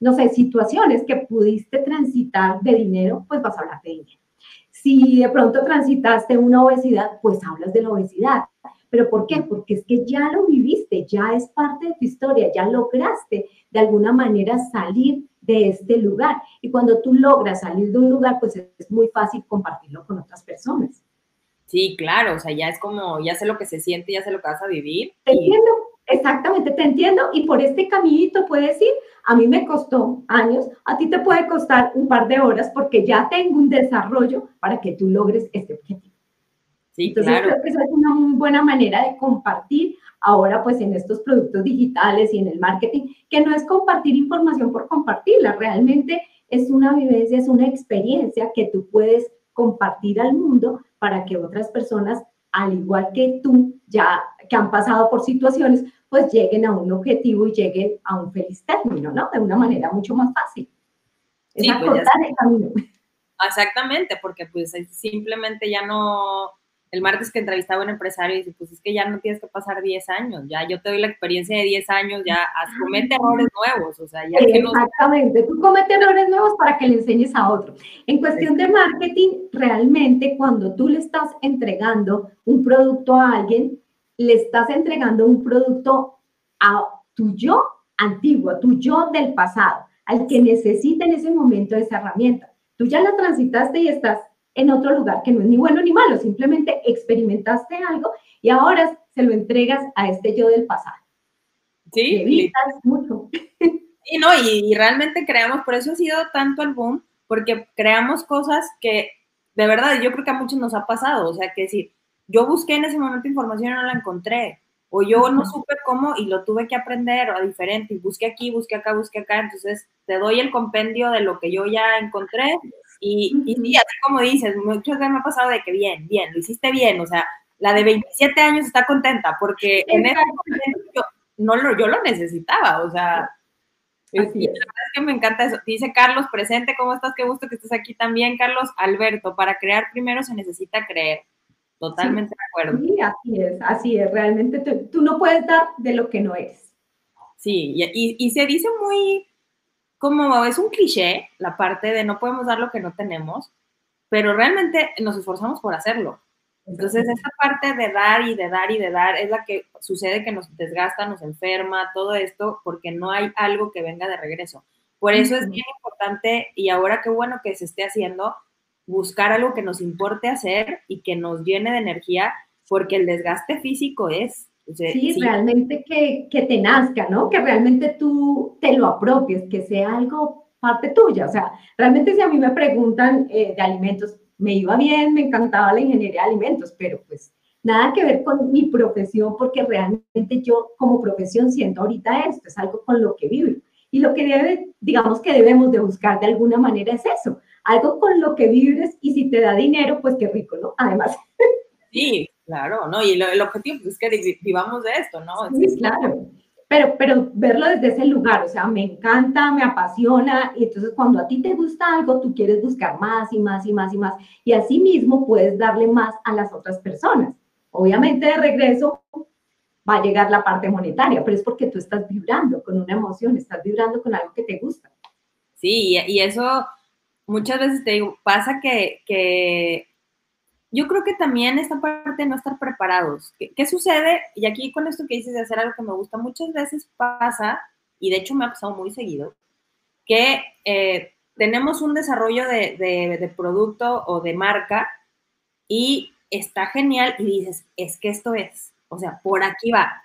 B: no sé, situaciones que pudiste transitar de dinero, pues vas a hablar de dinero. Si de pronto transitaste una obesidad, pues hablas de la obesidad. ¿Pero por qué? Porque es que ya lo viviste, ya es parte de tu historia, ya lograste de alguna manera salir de este lugar. Y cuando tú logras salir de un lugar, pues es muy fácil compartirlo con otras personas.
A: Sí, claro, o sea, ya es como, ya sé lo que se siente, ya sé lo que vas a vivir.
B: Te entiendo, exactamente, te entiendo. Y por este caminito puedes ir, a mí me costó años, a ti te puede costar un par de horas porque ya tengo un desarrollo para que tú logres este objetivo. Entonces creo que esa es una muy buena manera de compartir ahora pues en estos productos digitales y en el marketing, que no es compartir información por compartirla, realmente es una vivencia, es una experiencia que tú puedes compartir al mundo para que otras personas, al igual que tú, ya que han pasado por situaciones, pues lleguen a un objetivo y lleguen a un feliz término, ¿no? De una manera mucho más fácil. Es sí, pues el camino.
A: Exactamente, porque pues simplemente ya no el martes que entrevistaba a un empresario y dice, pues es que ya no tienes que pasar 10 años, ya yo te doy la experiencia de 10 años, ya comete errores nuevos, o sea, ya
B: que no... Exactamente, tú cometes errores nuevos para que le enseñes a otro. En cuestión de marketing, realmente cuando tú le estás entregando un producto a alguien, le estás entregando un producto a tu yo antiguo, a tu yo del pasado, al que necesita en ese momento esa herramienta. Tú ya la transitaste y estás en otro lugar que no es ni bueno ni malo, simplemente experimentaste algo y ahora se lo entregas a este yo del pasado.
A: Sí, evitas mucho. Y no, y, realmente creamos, por eso ha sido tanto el boom, porque creamos cosas que de verdad yo creo que a muchos nos ha pasado, o sea, que si yo busqué en ese momento información y no la encontré, o yo no supe cómo y lo tuve que aprender a diferente, y busqué aquí, busqué acá, busqué acá, entonces te doy el compendio de lo que yo ya encontré y, y sí, así como dices, muchas veces me ha pasado de que bien, bien, lo hiciste bien, o sea, la de 27 años está contenta porque en ese momento yo, no lo, yo lo necesitaba, o sea, y la verdad es que me encanta eso. Dice Carlos, presente, ¿cómo estás? Qué gusto que estés aquí también, Carlos. Alberto, para crear primero se necesita creer. Totalmente de acuerdo.
B: Sí, así es, así es. Realmente tú, no puedes dar de lo que no es.
A: Sí, y, y se dice muy, como es un cliché la parte de no podemos dar lo que no tenemos, pero realmente nos esforzamos por hacerlo. Entonces, esta parte de dar y de dar y de dar es la que sucede que nos desgasta, nos enferma, todo esto, porque no hay algo que venga de regreso. Por eso es bien importante, y ahora qué bueno que se esté haciendo, buscar algo que nos importe hacer y que nos llene de energía, porque el desgaste físico es
B: sí, realmente que, que, te nazca, ¿no? Que realmente tú te lo apropies, que sea algo parte tuya. O sea, realmente si a mí me preguntan eh, de alimentos, me iba bien, me encantaba la ingeniería de alimentos, pero pues nada que ver con mi profesión, porque realmente yo como profesión siento ahorita esto, es algo con lo que vivo. Y lo que debe, digamos que debemos de buscar de alguna manera es eso, algo con lo que vives y si te da dinero, pues qué rico, ¿no? Además.
A: Sí, Claro, ¿no? Y el objetivo es que vivamos de esto, ¿no?
B: Sí, claro. Pero, pero verlo desde ese lugar, o sea, me encanta, me apasiona, y entonces cuando a ti te gusta algo, tú quieres buscar más y más y más y más, y así mismo puedes darle más a las otras personas. Obviamente de regreso va a llegar la parte monetaria, pero es porque tú estás vibrando con una emoción, estás vibrando con algo que te gusta.
A: Sí, y eso muchas veces te digo, pasa que, que yo creo que también esta parte de no estar preparados. ¿Qué, sucede? Y aquí con esto que dices de hacer algo que me gusta, muchas veces pasa, y de hecho me ha pasado muy seguido, que eh, tenemos un desarrollo de, de, producto o de marca y está genial y dices, es que esto es, o sea, por aquí va.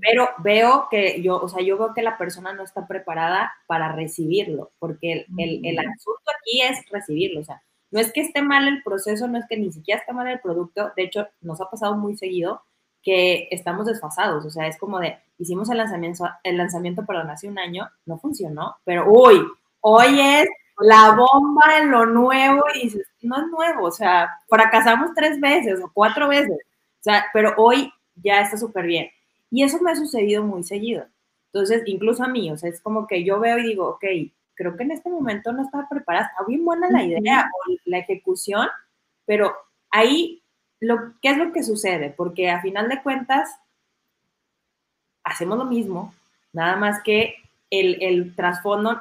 A: Pero veo que yo, o sea, yo veo que la persona no está preparada para recibirlo, porque el, el, asunto aquí es recibirlo, o sea, no es que esté mal el proceso, no es que ni siquiera esté mal el producto, de hecho, nos ha pasado muy seguido que estamos desfasados, o sea, es como de, hicimos el lanzamiento, el lanzamiento, perdón, hace un año, no funcionó, pero uy, hoy es la bomba en lo nuevo y no es nuevo, o sea, fracasamos tres veces o cuatro veces, o sea, pero hoy ya está súper bien. Y eso me ha sucedido muy seguido. Entonces, incluso a mí, o sea, es como que yo veo y digo, ok, creo que en este momento no estaba preparada, está bien buena la idea o la ejecución, pero ahí, lo, ¿qué es lo que sucede? Porque a final de cuentas, hacemos lo mismo, nada más que el, el trasfondo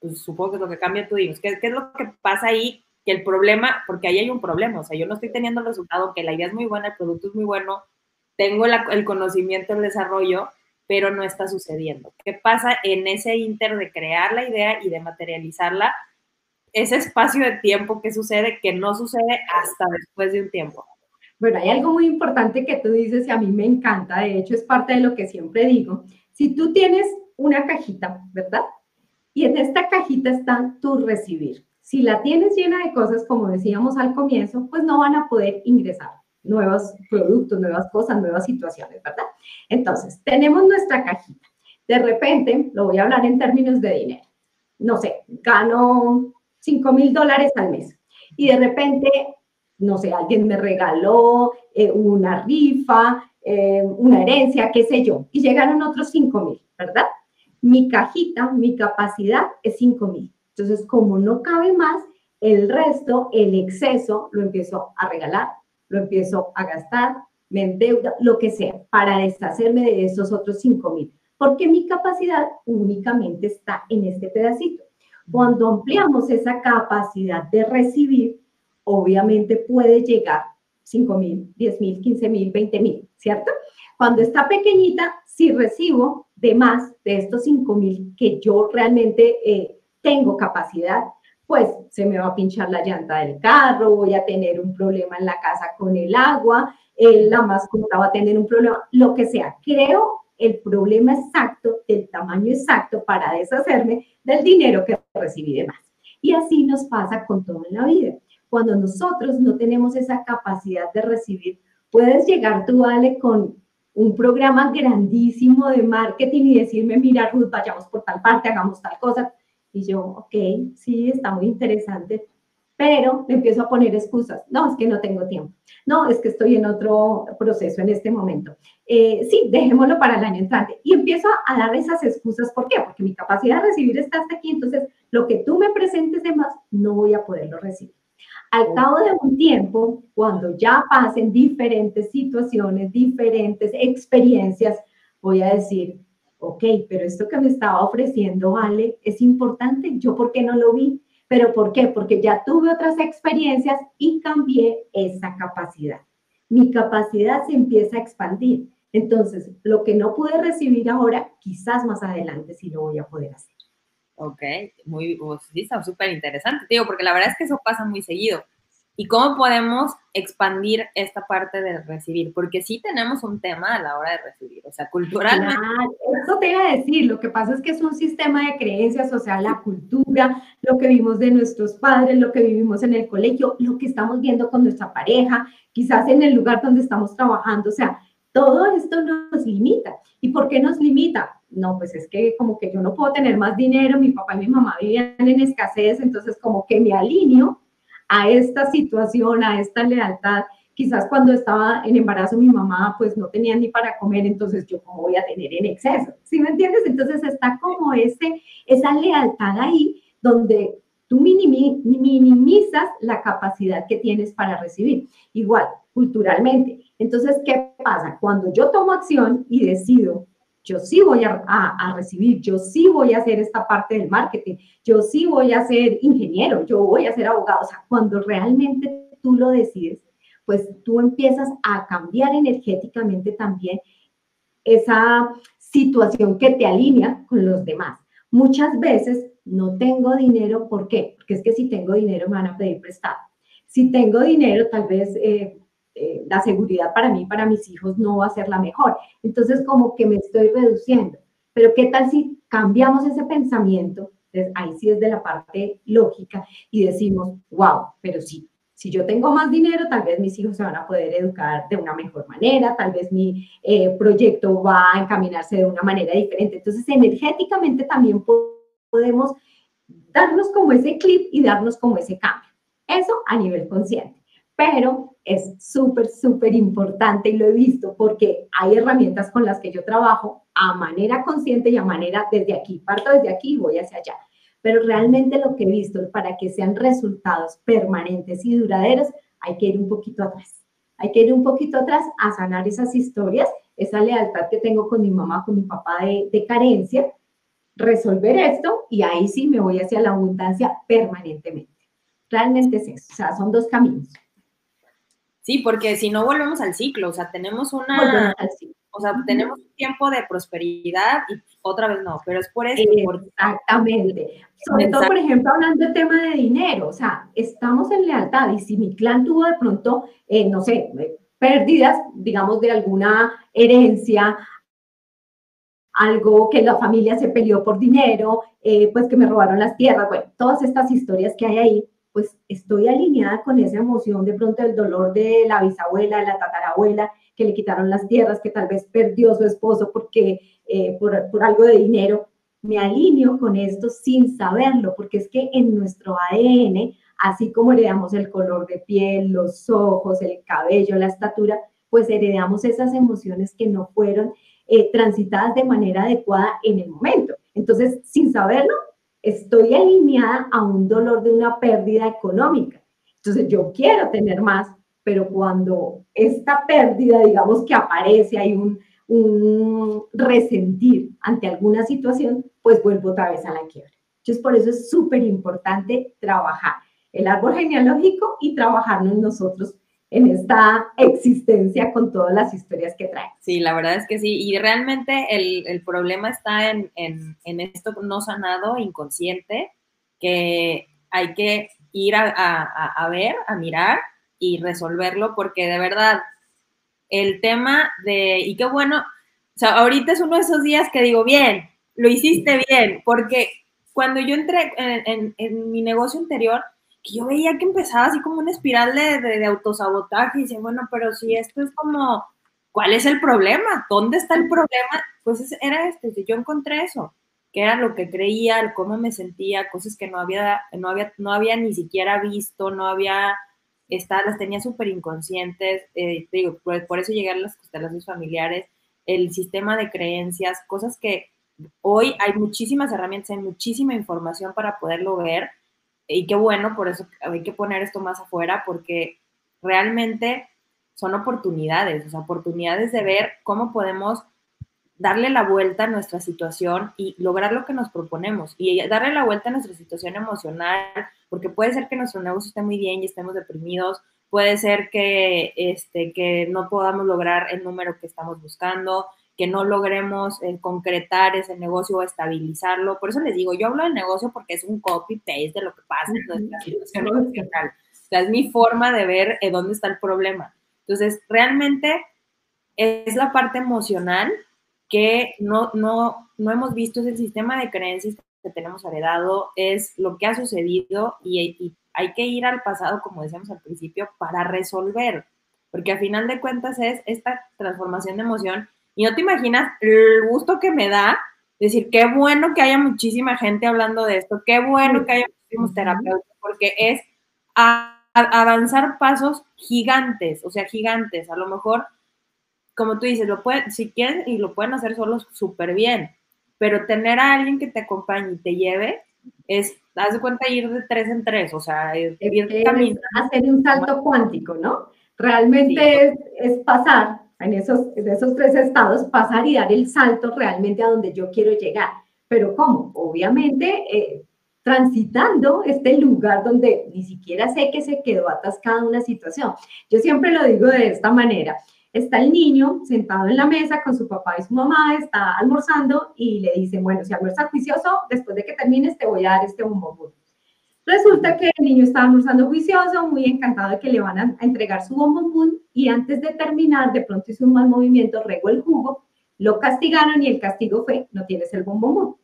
A: pues supongo que es lo que cambia tú dices, ¿qué, ¿qué, es lo que pasa ahí? Que el problema, porque ahí hay un problema, o sea, yo no estoy teniendo el resultado, que la idea es muy buena, el producto es muy bueno, tengo el conocimiento, el desarrollo, pero no está sucediendo. ¿Qué pasa en ese inter de crear la idea y de materializarla? Ese espacio de tiempo que sucede, que no sucede hasta después de un tiempo.
B: Bueno, hay algo muy importante que tú dices y a mí me encanta, de hecho es parte de lo que siempre digo. Si tú tienes una cajita, ¿verdad? Y en esta cajita está tu recibir. Si la tienes llena de cosas, como decíamos al comienzo, pues no van a poder ingresar nuevos productos, nuevas cosas, nuevas situaciones, ¿verdad? Entonces, tenemos nuestra cajita. De repente, lo voy a hablar en términos de dinero. No sé, gano 5 mil dólares al mes. Y de repente, no sé, alguien me regaló eh, una rifa, eh, una herencia, qué sé yo, y llegaron otros 5 mil, ¿verdad? mi cajita, mi capacidad es 5 mil. Entonces, como no cabe más, el resto, el exceso, lo empiezo a regalar, lo empiezo a gastar, me endeuda, lo que sea, para deshacerme de esos otros 5 mil. Porque mi capacidad únicamente está en este pedacito. Cuando ampliamos esa capacidad de recibir, obviamente puede llegar 5 mil, 10 mil, 15 mil, 20 mil, ¿cierto? Cuando está pequeñita, si recibo de más de estos 5 mil que yo realmente eh, tengo capacidad, pues se me va a pinchar la llanta del carro, voy a tener un problema en la casa con el agua, la mascota va a tener un problema, lo que sea. Creo el problema exacto, el tamaño exacto para deshacerme del dinero que recibí de más. Y así nos pasa con todo en la vida. Cuando nosotros no tenemos esa capacidad de recibir, puedes llegar tú, Ale, con un programa grandísimo de marketing y decirme, mira, Ruth, vayamos por tal parte, hagamos tal cosa. Y yo, ok, sí, está muy interesante, pero me empiezo a poner excusas. No, es que no tengo tiempo. No, es que estoy en otro proceso en este momento. Eh, sí, dejémoslo para el año entrante. Y empiezo a dar esas excusas. ¿Por qué? Porque mi capacidad de recibir está hasta aquí. Entonces, lo que tú me presentes de más, no voy a poderlo recibir. Al cabo de un tiempo, cuando ya pasen diferentes situaciones, diferentes experiencias, voy a decir, ok, pero esto que me estaba ofreciendo Ale es importante, yo por qué no lo vi, pero ¿por qué? Porque ya tuve otras experiencias y cambié esa capacidad. Mi capacidad se empieza a expandir. Entonces, lo que no pude recibir ahora, quizás más adelante sí lo voy a poder hacer.
A: Ok, muy, sí, está súper interesante, digo, porque la verdad es que eso pasa muy seguido. ¿Y cómo podemos expandir esta parte de recibir? Porque sí tenemos un tema a la hora de recibir, o sea, culturalmente.
B: eso te iba a decir, lo que pasa es que es un sistema de creencias, o sea, la cultura, lo que vimos de nuestros padres, lo que vivimos en el colegio, lo que estamos viendo con nuestra pareja, quizás en el lugar donde estamos trabajando, o sea, todo esto nos limita. ¿Y por qué nos limita? no, pues es que como que yo no puedo tener más dinero, mi papá y mi mamá vivían en escasez, entonces como que me alineo a esta situación, a esta lealtad. Quizás cuando estaba en embarazo mi mamá pues no tenía ni para comer, entonces yo voy a tener en exceso, ¿sí me entiendes? Entonces está como ese, esa lealtad ahí donde tú minimizas la capacidad que tienes para recibir. Igual, culturalmente. Entonces, ¿qué pasa? Cuando yo tomo acción y decido yo sí voy a, recibir, yo sí voy a hacer esta parte del marketing, yo sí voy a ser ingeniero, yo voy a ser abogado. O sea, cuando realmente tú lo decides, pues tú empiezas a cambiar energéticamente también esa situación que te alinea con los demás. Muchas veces no tengo dinero, ¿por qué? Porque es que si tengo dinero me van a pedir prestado. Si tengo dinero, tal vez eh, eh, la seguridad para mí, para mis hijos, no va a ser la mejor. Entonces, como que me estoy reduciendo. Pero ¿qué tal si cambiamos ese pensamiento? Ahí sí es de la parte lógica y decimos, wow, pero sí, si yo tengo más dinero, tal vez mis hijos se van a poder educar de una mejor manera, tal vez mi eh, proyecto va a encaminarse de una manera diferente. Entonces, energéticamente también podemos darnos como ese clip y darnos como ese cambio. Eso a nivel consciente. Pero es súper, súper importante y lo he visto porque hay herramientas con las que yo trabajo a manera consciente y a manera desde aquí. Parto desde aquí y voy hacia allá. Pero realmente lo que he visto, para que sean resultados permanentes y duraderos, hay que ir un poquito atrás. Hay que ir un poquito atrás a sanar esas historias, esa lealtad que tengo con mi mamá, con mi papá de, carencia, resolver esto y ahí sí me voy hacia la abundancia permanentemente. Realmente es eso, o sea, son dos caminos.
A: Sí, porque si no volvemos al ciclo, o sea, tenemos una, o sea, tenemos un tiempo de prosperidad y otra vez no, pero es por eso.
B: Exactamente. Sobre todo, por ejemplo, hablando del tema de dinero, o sea, estamos en lealtad y si mi clan tuvo de pronto, eh, no sé, pérdidas, digamos, de alguna herencia, algo que la familia se peleó por dinero, eh, pues que me robaron las tierras, bueno, todas estas historias que hay ahí, pues estoy alineada con esa emoción de pronto del dolor de la bisabuela, la tatarabuela, que le quitaron las tierras, que tal vez perdió su esposo porque eh, por, por algo de dinero. Me alineo con esto sin saberlo, porque es que en nuestro ADN, así como heredamos el color de piel, los ojos, el cabello, la estatura, pues heredamos esas emociones que no fueron eh, transitadas de manera adecuada en el momento. Entonces, sin saberlo, estoy alineada a un dolor de una pérdida económica. Entonces yo quiero tener más, pero cuando esta pérdida, digamos que aparece, hay un, resentir ante alguna situación, pues vuelvo otra vez a la quiebra. Entonces por eso es súper importante trabajar el árbol genealógico y trabajarnos nosotros en esta existencia con todas las historias que trae.
A: Sí, la verdad es que sí. Y realmente el, el problema está en, en, en, esto no sanado, inconsciente, que hay que ir a, a, a, ver, a mirar y resolverlo, porque de verdad, el tema de, y qué bueno, o sea, ahorita es uno de esos días que digo, bien, lo hiciste bien, porque cuando yo entré en, en mi negocio yo veía que empezaba así como una espiral de, de, autosabotaje y decía, bueno, pero si esto es como, ¿cuál es el problema? ¿Dónde está el problema? Pues era este, yo encontré eso, que era lo que creía, cómo me sentía, cosas que no había, no había, no había ni siquiera visto, no había, está, las tenía súper inconscientes, eh, digo, por, por, eso llegar a las constelaciones familiares, el sistema de creencias, cosas que hoy hay muchísimas herramientas, hay muchísima información para poderlo ver, y qué bueno, por eso hay que poner esto más afuera, porque realmente son oportunidades, o sea, oportunidades de ver cómo podemos darle la vuelta a nuestra situación y lograr lo que nos proponemos y darle la vuelta a nuestra situación emocional, porque puede ser que nuestro negocio esté muy bien y estemos deprimidos, puede ser que, este, que no podamos lograr el número que estamos buscando, que no logremos eh, concretar ese negocio o estabilizarlo. Por eso les digo, yo hablo de negocio porque es un copy-paste de lo que pasa en nuestra situación emocional. O sea, es mi forma de ver eh, dónde está el problema. Entonces, realmente es la parte emocional que no, no, no hemos visto, es el sistema de creencias que tenemos heredado, es lo que ha sucedido y, y hay que ir al pasado, como decíamos al principio, para resolver, porque al final de cuentas es esta transformación de emoción y no te imaginas el gusto que me da decir, qué bueno que haya muchísima gente hablando de esto, qué bueno que haya muchísimos terapeutas, porque es a, a avanzar pasos gigantes, o sea, gigantes. A lo mejor, como tú dices, lo pueden, si quieren, y lo pueden hacer solos súper bien, pero tener a alguien que te acompañe y te lleve, es, haz de cuenta, ir de tres en tres, o sea, ir,
B: ir caminando. Hacer un salto cuántico, ¿no? Realmente sí. es, es pasar en esos, en esos tres estados, pasar y dar el salto realmente a donde yo quiero llegar. Pero ¿cómo? Obviamente eh, transitando este lugar donde ni siquiera sé que se quedó atascada una situación. Yo siempre lo digo de esta manera. Está el niño sentado en la mesa con su papá y su mamá, está almorzando y le dice, bueno, si almuerza juicioso, después de que termines te voy a dar este bombo Resulta que el niño estaba almorzando juicioso, muy encantado de que le van a, entregar su bombón y antes de terminar, de pronto hizo un mal movimiento, regó el jugo, lo castigaron y el castigo fue, no tienes el bombón.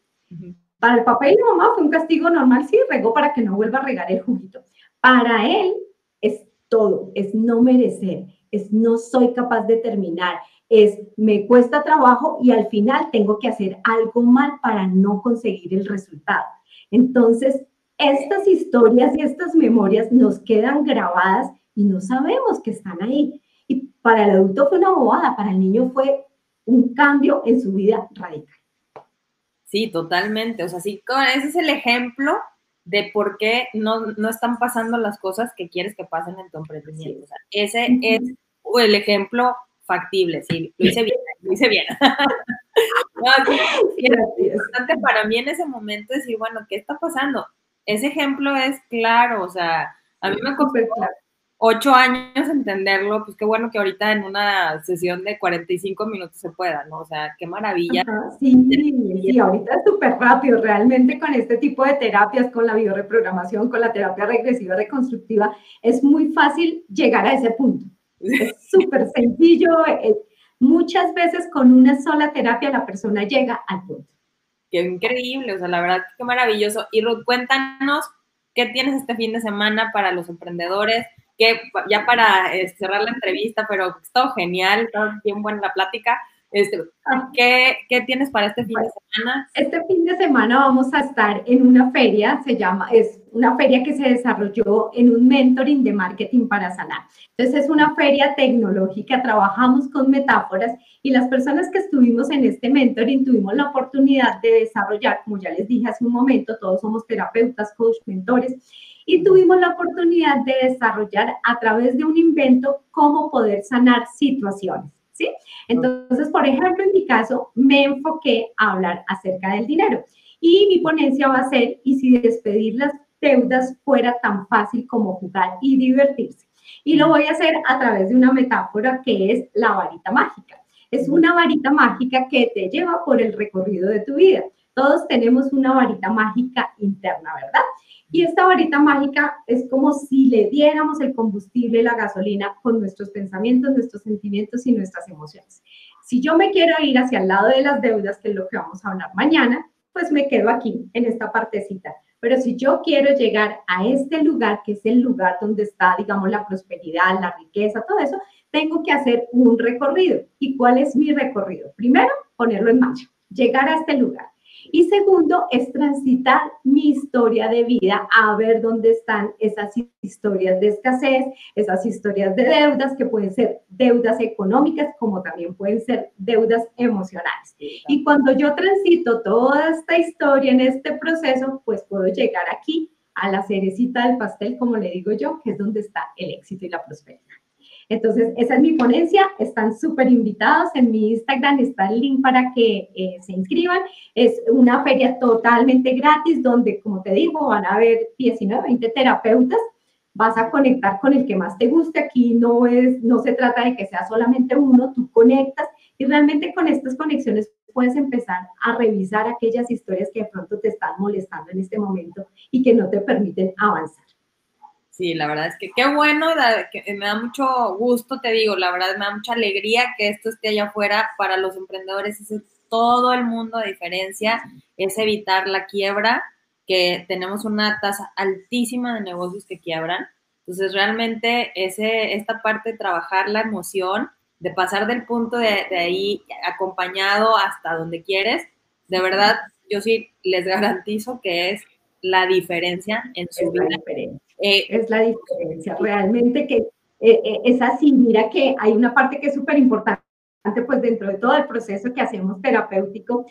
B: Para el papá y la mamá fue un castigo normal, sí, regó para que no vuelva a regar el juguito. Para él es todo, es no merecer, es no soy capaz de terminar, es me cuesta trabajo y al final tengo que hacer algo mal para no conseguir el resultado. Entonces, estas historias y estas memorias nos quedan grabadas y no sabemos que están ahí. Y para el adulto fue una bobada, para el niño fue un cambio en su vida radical.
A: Sí, totalmente. O sea, sí, ese es el ejemplo de por qué no, están pasando las cosas que quieres que pasen en tu emprendimiento. O sea, ese es el ejemplo factible, sí, lo hice bien, lo hice bien. [LAUGHS] [LAUGHS] es importante para mí en ese momento decir, bueno, ¿qué está pasando? Ese ejemplo es claro, o sea, a mí me costó ocho años entenderlo, pues qué bueno que ahorita en una sesión de 45 minutos se pueda, ¿no? O sea, qué maravilla.
B: sí, sí, ahorita es súper rápido, realmente con este tipo de terapias, con la bioreprogramación, con la terapia regresiva reconstructiva, es muy fácil llegar a ese punto. Es [LAUGHS] súper sencillo, eh, muchas veces con una sola terapia la persona llega al punto
A: qué increíble, o sea, la verdad, qué maravilloso. Y Ruth, cuéntanos qué tienes este fin de semana para los emprendedores, que ya para eh, cerrar la entrevista, pero todo genial, todo bien buena la plática. Este, ¿qué, ¿qué, tienes para este fin de semana?
B: Este fin de semana vamos a estar en una feria, se llama, es una feria que se desarrolló en un mentoring de marketing para sanar. Entonces es una feria tecnológica, trabajamos con metáforas y las personas que estuvimos en este mentoring tuvimos la oportunidad de desarrollar, como ya les dije hace un momento, todos somos terapeutas, coach, mentores, y tuvimos la oportunidad de desarrollar a través de un invento cómo poder sanar situaciones. ¿sí? Entonces, por ejemplo, en mi caso, me enfoqué a hablar acerca del dinero. Y mi ponencia va a ser, ¿y si despedir las deudas fuera tan fácil como jugar y divertirse? Y lo voy a hacer a través de una metáfora que es la varita mágica. Es una varita mágica que te lleva por el recorrido de tu vida. Todos tenemos una varita mágica interna, ¿verdad? Y esta varita mágica es como si le diéramos el combustible, la gasolina con nuestros pensamientos, nuestros sentimientos y nuestras emociones. Si yo me quiero ir hacia el lado de las deudas, que es lo que vamos a hablar mañana, pues me quedo aquí, en esta partecita. Pero si yo quiero llegar a este lugar, que es el lugar donde está, digamos, la prosperidad, la riqueza, todo eso, tengo que hacer un recorrido. ¿Y cuál es mi recorrido? Primero, ponerlo en marcha, llegar a este lugar. Y segundo, es transitar mi historia de vida a ver dónde están esas historias de escasez, esas historias de deudas, que pueden ser deudas económicas, como también pueden ser deudas emocionales. Y cuando yo transito toda esta historia en este proceso, pues puedo llegar aquí a la cerecita del pastel, como le digo yo, que es donde está el éxito y la prosperidad. Entonces, esa es mi ponencia, están súper invitados, en mi Instagram está el link para que eh, se inscriban, es una feria totalmente gratis donde, como te digo, van a haber 19, 20 terapeutas, vas a conectar con el que más te guste, aquí no, es, no se trata de que sea solamente uno, tú conectas y realmente con estas conexiones puedes empezar a revisar aquellas historias que de pronto te están molestando en este momento y que no te permiten avanzar.
A: Sí, la verdad es que qué bueno, me da mucho gusto, te digo, la verdad me da mucha alegría que esto esté allá afuera para los emprendedores, es todo el mundo de diferencia, es evitar la quiebra, que tenemos una tasa altísima de negocios que quiebran. Entonces, realmente ese, esta parte de trabajar la emoción, de pasar del punto de ahí acompañado hasta donde quieres, de verdad, yo sí les garantizo que es la diferencia en su vida.
B: Eh, es la diferencia, realmente que eh, eh, es así. Mira que hay una parte que es súper importante, pues dentro de todo el proceso que hacemos terapéutico,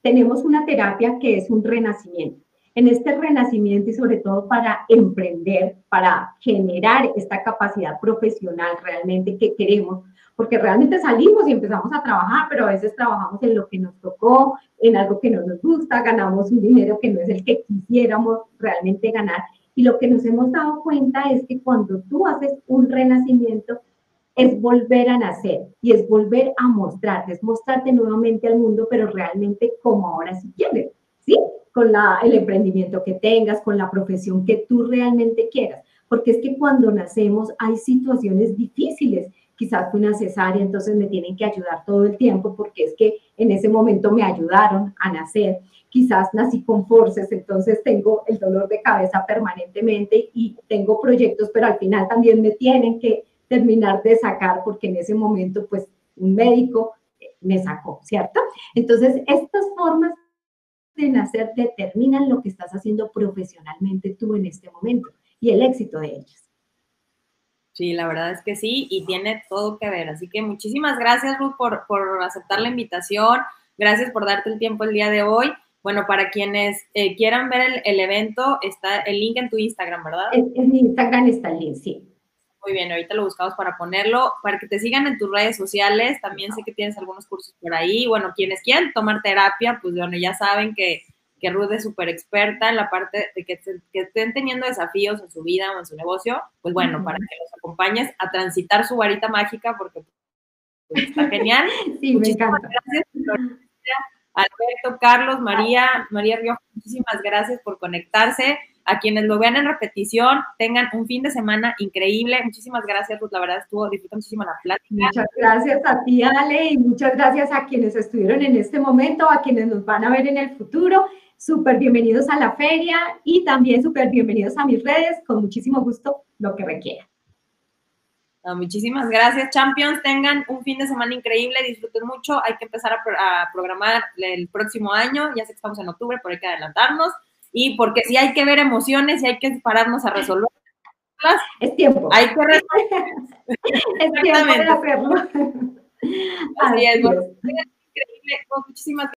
B: tenemos una terapia que es un renacimiento. En este renacimiento y sobre todo para emprender, para generar esta capacidad profesional realmente que queremos, porque realmente salimos y empezamos a trabajar, pero a veces trabajamos en lo que nos tocó, en algo que no nos gusta, ganamos un dinero que no es el que quisiéramos realmente ganar. Y lo que nos hemos dado cuenta es que cuando tú haces un renacimiento, es volver a nacer y es volver a mostrarte, es mostrarte nuevamente al mundo, pero realmente como ahora si quieres, ¿sí? con la, el emprendimiento que tengas, con la profesión que tú realmente quieras. Porque es que cuando nacemos hay situaciones difíciles. Quizás fue una cesárea, entonces me tienen que ayudar todo el tiempo porque es que en ese momento me ayudaron a nacer. Quizás nací con forces, entonces tengo el dolor de cabeza permanentemente y tengo proyectos, pero al final también me tienen que terminar de sacar porque en ese momento pues un médico me sacó, ¿cierto? Entonces, estas formas de nacer determinan lo que estás haciendo profesionalmente tú en este momento y el éxito de ellas.
A: Sí, la verdad es que sí, y tiene todo que ver. Así que muchísimas gracias, Ruth, por, por aceptar la invitación. Gracias por darte el tiempo el día de hoy. Bueno, para quienes eh, quieran ver el, evento, está el link en tu Instagram, ¿verdad?
B: En, en mi Instagram está el link, sí.
A: Muy bien, ahorita lo buscamos para ponerlo, para que te sigan en tus redes sociales. También sé que tienes algunos cursos por ahí. Bueno, quienes quieran tomar terapia, pues bueno, ya saben que, que Ruth es súper experta en la parte de que, estén teniendo desafíos en su vida o en su negocio. Pues bueno, para que los acompañes a transitar su varita mágica, porque pues, está [LAUGHS] genial.
B: sí,
A: muchísimas gracias. Alberto, Carlos, María, María Río, muchísimas gracias por conectarse a quienes lo vean en repetición, tengan un fin de semana increíble. Muchísimas gracias, Ruth. La verdad estuvo, disfruto muchísimo la plática.
B: Muchas gracias a ti, Ale, y muchas gracias a quienes estuvieron en este momento, a quienes nos van a ver en el futuro. Súper bienvenidos a la feria y también súper bienvenidos a mis redes. Con muchísimo gusto, lo que requiera.
A: muchísimas gracias, Champions. Tengan un fin de semana increíble, disfruten mucho. Hay que empezar a, a programar el próximo año. Ya sé que estamos en octubre, pero hay que adelantarnos y porque si hay que ver emociones y hay que pararnos a resolver.
B: Es tiempo.
A: Hay que resolver. [LAUGHS]
B: es tiempo de hacerlo.
A: Así es. Increíble. Muchísimas